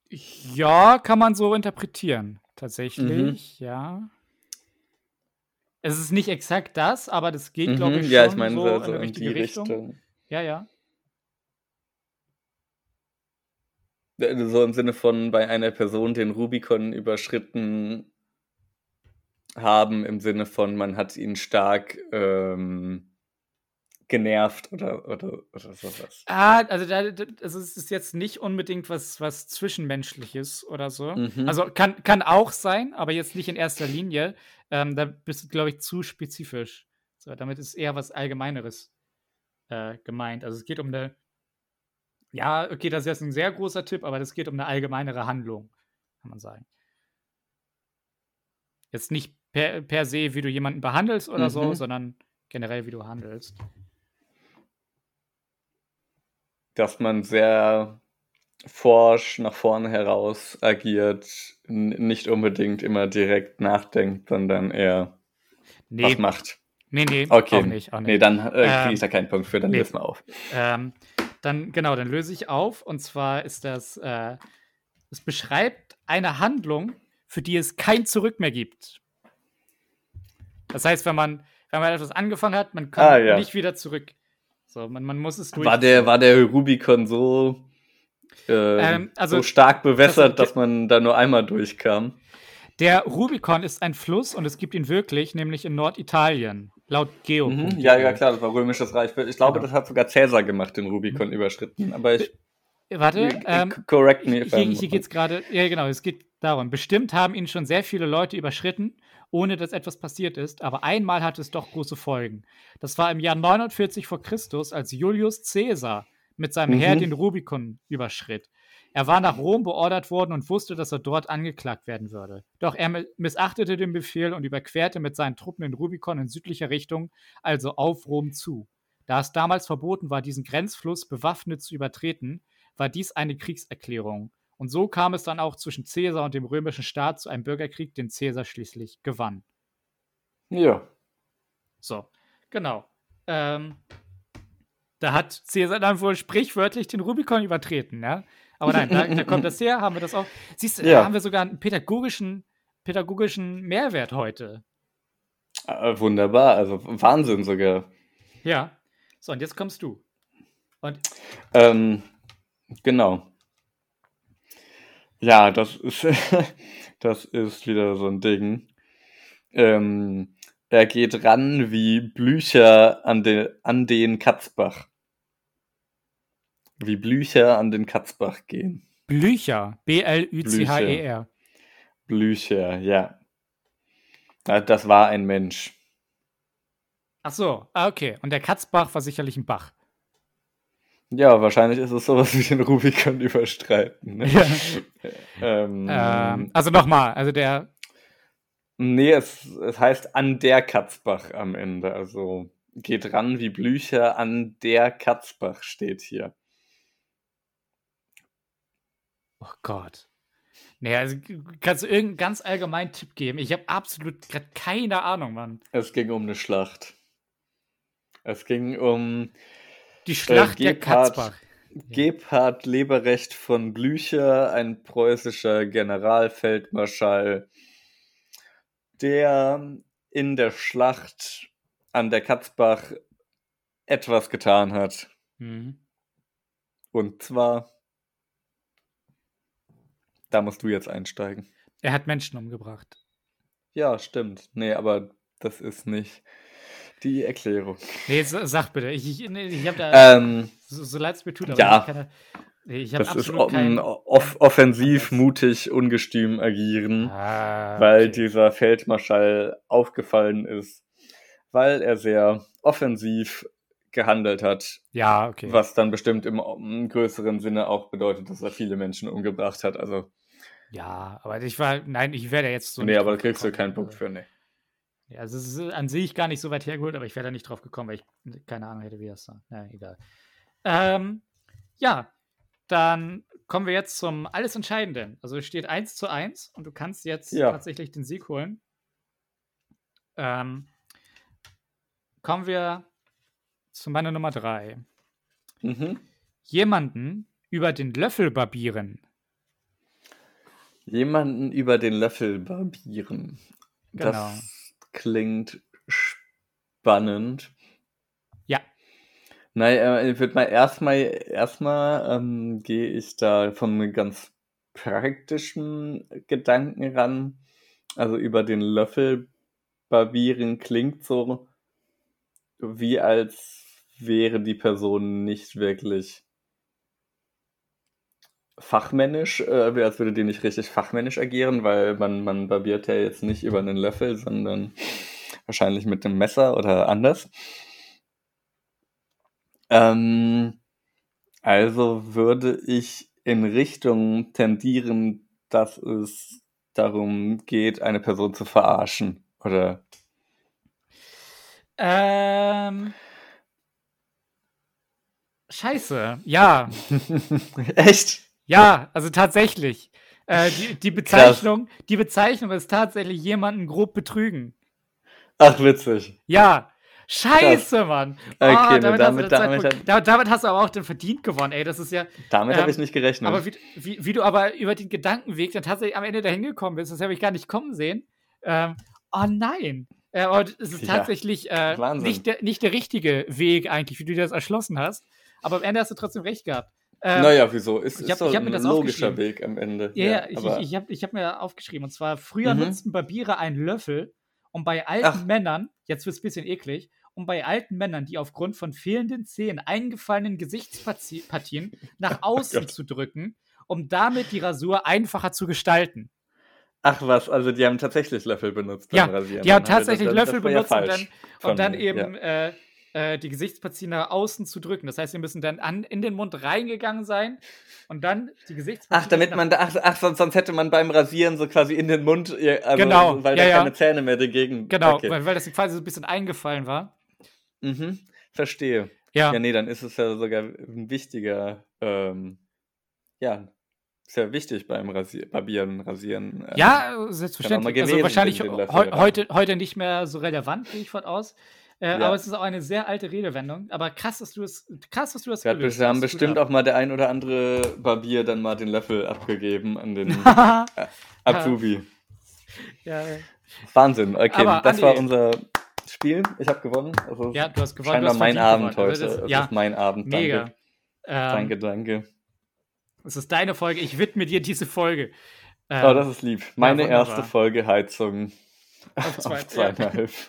Ja, kann man so interpretieren. Mhm. Tatsächlich, ja. Es ist nicht exakt das, aber das geht, glaube ich, Mhm, schon ja, ich meine, so, so, in richtige die Richtung. Richtung. Ja, ja. Äh, So im Sinne von bei einer Person den Rubikon überschritten haben, im Sinne von, man hat ihn stark ähm, genervt oder, oder, oder sowas. Ah, also, da, also es ist jetzt nicht unbedingt was, was Zwischenmenschliches oder so. Mhm. Also kann, kann auch sein, aber jetzt nicht in erster Linie. Ähm, da bist du, glaube ich, zu spezifisch. So, damit ist eher was Allgemeineres äh, gemeint. Also es geht um eine, ja, okay, das ist jetzt ein sehr großer Tipp, aber das geht um eine allgemeinere Handlung, kann man sagen. Jetzt nicht per, per se, wie du jemanden behandelst oder so, Mhm. sondern generell, wie du handelst. Dass man sehr forsch nach vorne heraus agiert, nicht unbedingt immer direkt nachdenkt, sondern eher Nee, was macht. nee, nee, Okay, auch nicht. Auch nicht. nee, dann äh, kriege Ähm, ich da keinen Punkt für, dann nee. lösen wir auf. Ähm, dann, genau, dann löse ich auf. Und zwar ist das, äh, es beschreibt eine Handlung, für die es kein Zurück mehr gibt. Das heißt, wenn man, wenn man etwas angefangen hat, man kann Ah, ja. nicht wieder zurück. So, man, man muss es durch. War der, war der Rubikon so, äh, Ähm, also- so stark bewässert, also, dass man da nur einmal durchkam? Der Rubikon ist ein Fluss und es gibt ihn wirklich, nämlich in Norditalien, laut Geo. Mhm, ja, ja, klar, das war Römisches Reich. Ich glaube, Genau. das hat sogar Cäsar gemacht, den Rubikon überschritten. Aber ich. Warte, ähm, correct me if Hier, hier geht es gerade, ja genau, es geht darum. Bestimmt haben ihn schon sehr viele Leute überschritten, ohne dass etwas passiert ist, aber einmal hatte es doch große Folgen. Das war im Jahr 49 vor Christus, als Julius Caesar mit seinem Mhm. Heer den Rubikon überschritt. Er war nach Rom beordert worden und wusste, dass er dort angeklagt werden würde. Doch er mi- missachtete den Befehl und überquerte mit seinen Truppen den Rubikon in südlicher Richtung, also auf Rom zu. Da es damals verboten war, diesen Grenzfluss bewaffnet zu übertreten, war dies eine Kriegserklärung. Und so kam es dann auch zwischen Caesar und dem römischen Staat zu einem Bürgerkrieg, den Caesar schließlich gewann. Ja. So, genau. Ähm, da hat Caesar dann wohl sprichwörtlich den Rubikon übertreten, ja. Aber nein, da, da kommt das her, haben wir das auch. Siehst du, da Ja. haben wir sogar einen pädagogischen, pädagogischen Mehrwert heute. Äh, wunderbar, also Wahnsinn sogar. Ja. So, und jetzt kommst du. Und Ähm, genau. Ja, das ist, das ist wieder so ein Ding. Ähm, er geht ran wie Blücher an, den an den Katzbach. Wie Blücher an den Katzbach gehen. Blücher, B-L-Ü-C-H-E-R. Blücher, ja. Das war ein Mensch. Ach so, ah, okay. Und der Katzbach war sicherlich ein Bach. Ja, wahrscheinlich ist es sowas wie den Rubikon überstreiten. Ne? Ja. ähm, Ähm, also nochmal, also der, nee, es, es heißt an der Katzbach am Ende. Also geht ran wie Blücher, an der Katzbach steht hier. oh Gott. Nee, also kannst du irgendeinen ganz allgemeinen Tipp geben? Ich habe absolut gerade keine Ahnung, Mann. Es ging um eine Schlacht. Es ging um Die Schlacht der Gebhard- Katzbach. Gebhard Leberecht von Blücher, ein preußischer Generalfeldmarschall, der in der Schlacht an der Katzbach etwas getan hat. Mhm. Und zwar, da musst du jetzt einsteigen. Er hat Menschen umgebracht. Ja, stimmt. Nee, aber das ist nicht die Erklärung. Nee, sa- sag bitte. Ich, ich, ich habe da, Ähm, so, so leid es mir tut, aber ja. ich, nee, ich das ist kein... off offensiv, mutig, ungestüm agieren. Ah, weil okay. dieser Feldmarschall aufgefallen ist, weil er sehr offensiv gehandelt hat, Ja, okay. was dann bestimmt im, im größeren Sinne auch bedeutet, dass er viele Menschen umgebracht hat. Also, Ja, aber ich war, nein, ich wäre da jetzt so nee, aber da kriegst du keinen Punkt für, nee. Ja, also es ist an sich gar nicht so weit hergeholt, aber ich wäre da nicht drauf gekommen, weil ich keine Ahnung hätte, wie das da. Na, egal. Ähm, ja, dann kommen wir jetzt zum alles Entscheidenden. Also es steht 1 zu 1 und du kannst jetzt Ja. tatsächlich den Sieg holen. Ähm, kommen wir zu meiner Nummer 3. Mhm. Jemanden über den Löffel barbieren. Jemanden über den Löffel barbieren. Genau. Das klingt spannend. Ja. Naja, ich würde mal erstmal, erstmal ähm, gehe ich da vom ganz praktischen Gedanken ran. Also über den Löffel barbieren klingt so, wie als wäre die Person nicht wirklich fachmännisch, äh, als würde die nicht richtig fachmännisch agieren, weil man, man barbiert ja jetzt nicht über einen Löffel, sondern wahrscheinlich mit einem Messer oder anders. Ähm, also würde ich in Richtung tendieren, dass es darum geht, eine Person zu verarschen. Oder Ähm. Scheiße. Ja, echt? Ja, also tatsächlich. Äh, die, die Bezeichnung, die Bezeichnung ist tatsächlich jemanden grob betrügen. Ach, witzig. Ja. Scheiße, Mann. Okay, Ah, ne, damit, damit- hast du, damit damit, hast du aber auch den verdient gewonnen, ey. Das ist ja. Damit Ähm, habe ich nicht gerechnet. Aber wie, wie, wie du aber über den Gedankenweg dann tatsächlich am Ende dahin gekommen bist, das habe ich gar nicht kommen sehen. Ähm, oh nein. Äh, aber es ist Ja, tatsächlich äh, nicht, der, nicht der richtige Weg eigentlich, wie du dir das erschlossen hast. Aber am Ende hast du trotzdem recht gehabt. Ähm, naja, wieso? Ist, ich ist hab- doch ich hab mir ein das logischer. Weg am Ende. Ja, ja, ich, aber ich, ich habe ich hab mir aufgeschrieben. Und zwar, früher Mhm. nutzten Barbiere einen Löffel, um bei alten Ach. Männern, jetzt wird es ein bisschen eklig, um bei alten Männern, die aufgrund von fehlenden Zähnen eingefallenen Gesichtspartien nach außen Oh zu drücken, um damit die Rasur einfacher zu gestalten. Ach was, also die haben tatsächlich Löffel benutzt Ja, beim Rasieren. Die haben tatsächlich das- das Löffel ja benutzt und dann, und dann eben ja. äh, äh, die Gesichtspartien nach außen zu drücken. Das heißt, sie müssen dann an, in den Mund reingegangen sein und dann die Gesichtspartien. Ach, damit man da, ach, ach sonst, sonst hätte man beim Rasieren so quasi in den Mund, äh, also, Genau, weil ja, da ja. keine Zähne mehr dagegen. Genau, Okay. weil, weil das quasi so ein bisschen eingefallen war. Mhm, verstehe. Ja, Ja, nee, dann ist es ja sogar ein wichtiger, ähm, ja, ist ja wichtig beim Rasier Barbieren, Rasieren. ähm, Ja, selbstverständlich. Also wahrscheinlich heute, heute nicht mehr so relevant, gehe ich von aus. Äh, Ja. Aber es ist auch eine sehr alte Redewendung. Aber krass, dass du es, krass, dass du das Da hat gelöst haben bestimmt auch mal der ein oder andere Barbier dann mal den Löffel abgegeben an den auch. Azubi. ja, ja. Wahnsinn, okay, Aber, das war Andi- unser Spiel. Ich habe gewonnen. Also ja, du hast gewonnen. scheinbar mein Abend gewonnen. heute. Also das, ja, ist mein Abend. mega. Danke, Ähm, danke. danke. Es ist deine Folge. Ich widme dir diese Folge. Ähm, oh, das ist lieb. Meine wunderbar. erste Folge Heizung Auf zwei- auf zweieinhalb.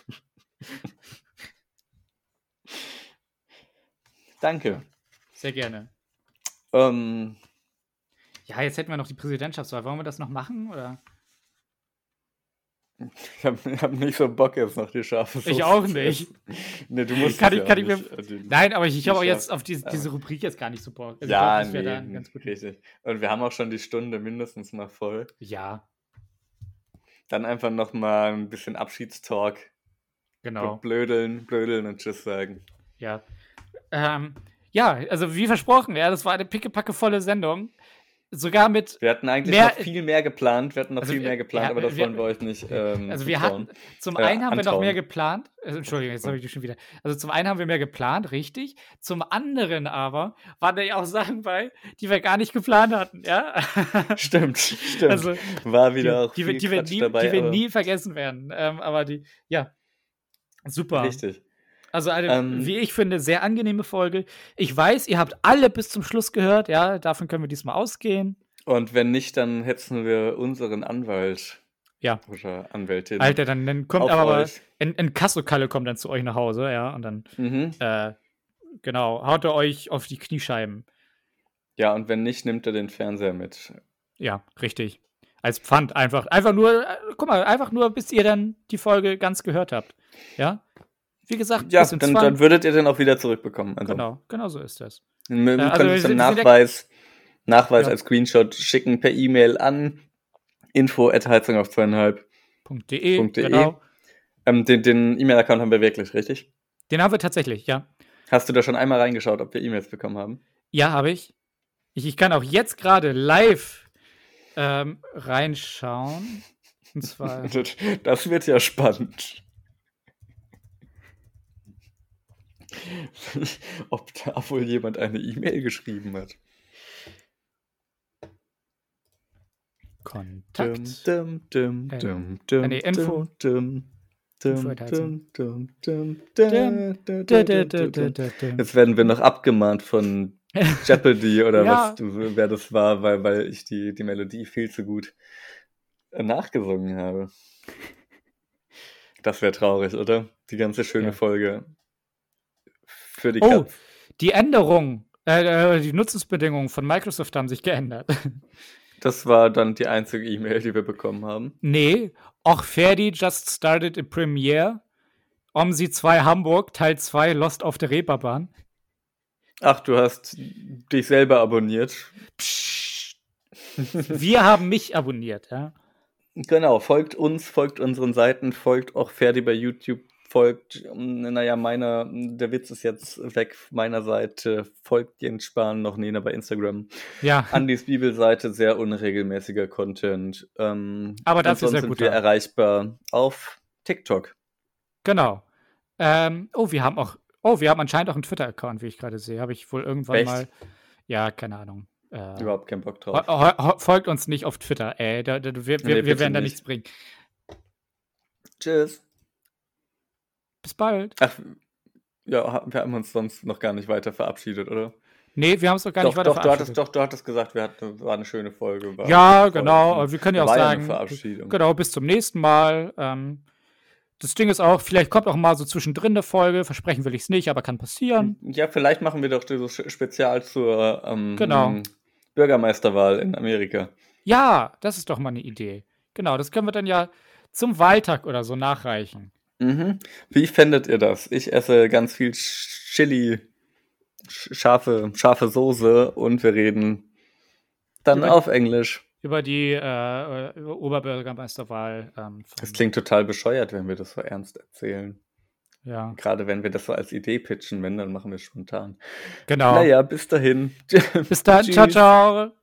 Danke. sehr gerne. Ähm, Ja, jetzt hätten wir noch die Präsidentschaftswahl. Wollen wir das noch machen? Oder? Ich habe hab nicht so Bock jetzt noch die scharfe Soße Ich auch nicht. Nee, du musst Kann ich- ja kann auch ich mir- nicht. Also, Nein, aber ich, ich habe auch jetzt auf diese, diese Rubrik jetzt gar nicht so Bock. Also ich ja, glaub, das wär nee, dann ganz gut. richtig. Und wir haben auch schon die Stunde mindestens mal voll. Ja, Dann einfach noch mal ein bisschen Abschiedstalk. genau. Blödeln, blödeln und Tschüss sagen. Ja. Ähm, ja, also wie versprochen, ja, das war eine pickepackevolle Sendung. Sogar mit, Wir hatten eigentlich Mehr- noch viel mehr geplant. Wir hatten noch Also viel wir- mehr geplant, ja, aber das wir- wollen wir euch nicht. Ähm, also wir hatten, zum äh, einen haben wir noch antrauen. mehr geplant, also, Entschuldigung, jetzt habe ich dich schon wieder. Also zum einen haben wir mehr geplant, richtig. Zum anderen aber waren da ja auch Sachen bei, die wir gar nicht geplant hatten, ja. Stimmt, stimmt. Also, War wieder die, auch die, viel die, wir nie, dabei, die wir nie vergessen werden. Ähm, aber die, ja, super. Richtig. Also eine, Ähm, wie ich finde, sehr angenehme Folge. Ich weiß, ihr habt alle bis zum Schluss gehört, ja, davon können wir diesmal ausgehen. Und wenn nicht, dann hetzen wir unseren Anwalt Ja. oder Anwältin. Alter, dann, dann kommt aber euch. ein, ein Kassokalle kommt dann zu euch nach Hause, ja, und dann, Mhm. äh, genau, haut er euch auf die Kniescheiben. Ja, und wenn nicht, nimmt er den Fernseher mit. Ja, richtig. Als Pfand einfach. Einfach nur, äh, guck mal, einfach nur, bis ihr dann die Folge ganz gehört habt. Ja? Wie gesagt, Ja, dann, dann würdet ihr den auch wieder zurückbekommen. Also, Genau, genau so ist das. Wir wir Äh, also können wir sind ja- Nachweis, Nachweis Ja. als Screenshot schicken per E-Mail an info at Heizung auf zweieinhalb. .de, .de. genau. Ähm, den den E-Mail-Account haben wir wirklich, richtig? Den haben wir tatsächlich, ja. Hast du da schon einmal reingeschaut, ob wir E-Mails bekommen haben? Ja, habe ich. ich. Ich kann auch jetzt gerade live ähm, reinschauen. Und zwar. Das wird ja spannend. Ob da wohl jemand eine E-Mail geschrieben hat. Kontakt. Dum, dum, Äh, dum, dum, nee, Info. dum. Jetzt werden wir noch abgemahnt von Jeopardy oder Ja. was wer das war, weil, weil ich die, die Melodie viel zu gut äh, nachgesungen habe. Das wäre traurig, oder? Die ganze schöne Ja. Folge für die Oh, Katz. die Änderungen, äh, äh, die Nutzungsbedingungen von Microsoft haben sich geändert. Das war dann die einzige E-Mail, die wir bekommen haben. nee, auch Ferdi just started in Premiere. OMSI 2 Hamburg, Teil 2, Lost auf der Reeperbahn. Ach, du hast dich selber abonniert. Psst. Wir haben mich abonniert, ja. Genau, folgt uns, folgt unseren Seiten, folgt auch Ferdi bei YouTube, folgt, ähm, naja, meiner, der Witz ist jetzt weg, meiner Seite, folgt Jens Spahn noch Nena bei Instagram. Ja, Andys Bibelseite, sehr unregelmäßiger Content. Ähm, Aber und dafür sonst sehr sind wir erreichbar auf TikTok. genau. Ähm, oh, wir haben auch, oh, wir haben anscheinend auch einen Twitter-Account, wie ich gerade sehe. Habe ich wohl irgendwann Echt? mal. Ja, keine Ahnung. Äh, Überhaupt keinen Bock drauf. folgt uns nicht auf Twitter, ey. Da, da, wir wir, Nee, wir werden da nicht. nichts bringen. Tschüss. Bis bald. Ach, ja, wir haben uns sonst noch gar nicht weiter verabschiedet, oder? Nee, wir haben es doch gar doch, nicht weiter doch, du hattest, verabschiedet. doch, du hattest gesagt, wir hatten, war eine schöne Folge. Ja, genau. Wir können ja auch sagen, Verabschiedung. genau, bis zum nächsten Mal. Ähm, das Ding ist auch, vielleicht kommt auch mal so zwischendrin eine Folge. Versprechen will ich es nicht, aber kann passieren. Ja, vielleicht machen wir doch dieses Spezial zur ähm, Genau. Bürgermeisterwahl in Amerika. Ja, das ist doch mal eine Idee. Genau, das können wir dann ja zum Wahltag oder so nachreichen. Mhm. Wie fändet ihr das? Ich esse ganz viel Chili, sch- scharfe, scharfe Soße und wir reden dann Über- auf Englisch. Über die äh, äh, Oberbürgermeisterwahl. Ähm, Das klingt total bescheuert, wenn wir das so ernst erzählen. ja, Gerade wenn wir das so als Idee pitchen, wenn, dann machen wir es spontan. genau. Naja, bis dahin. Bis dann. Ciao, ciao.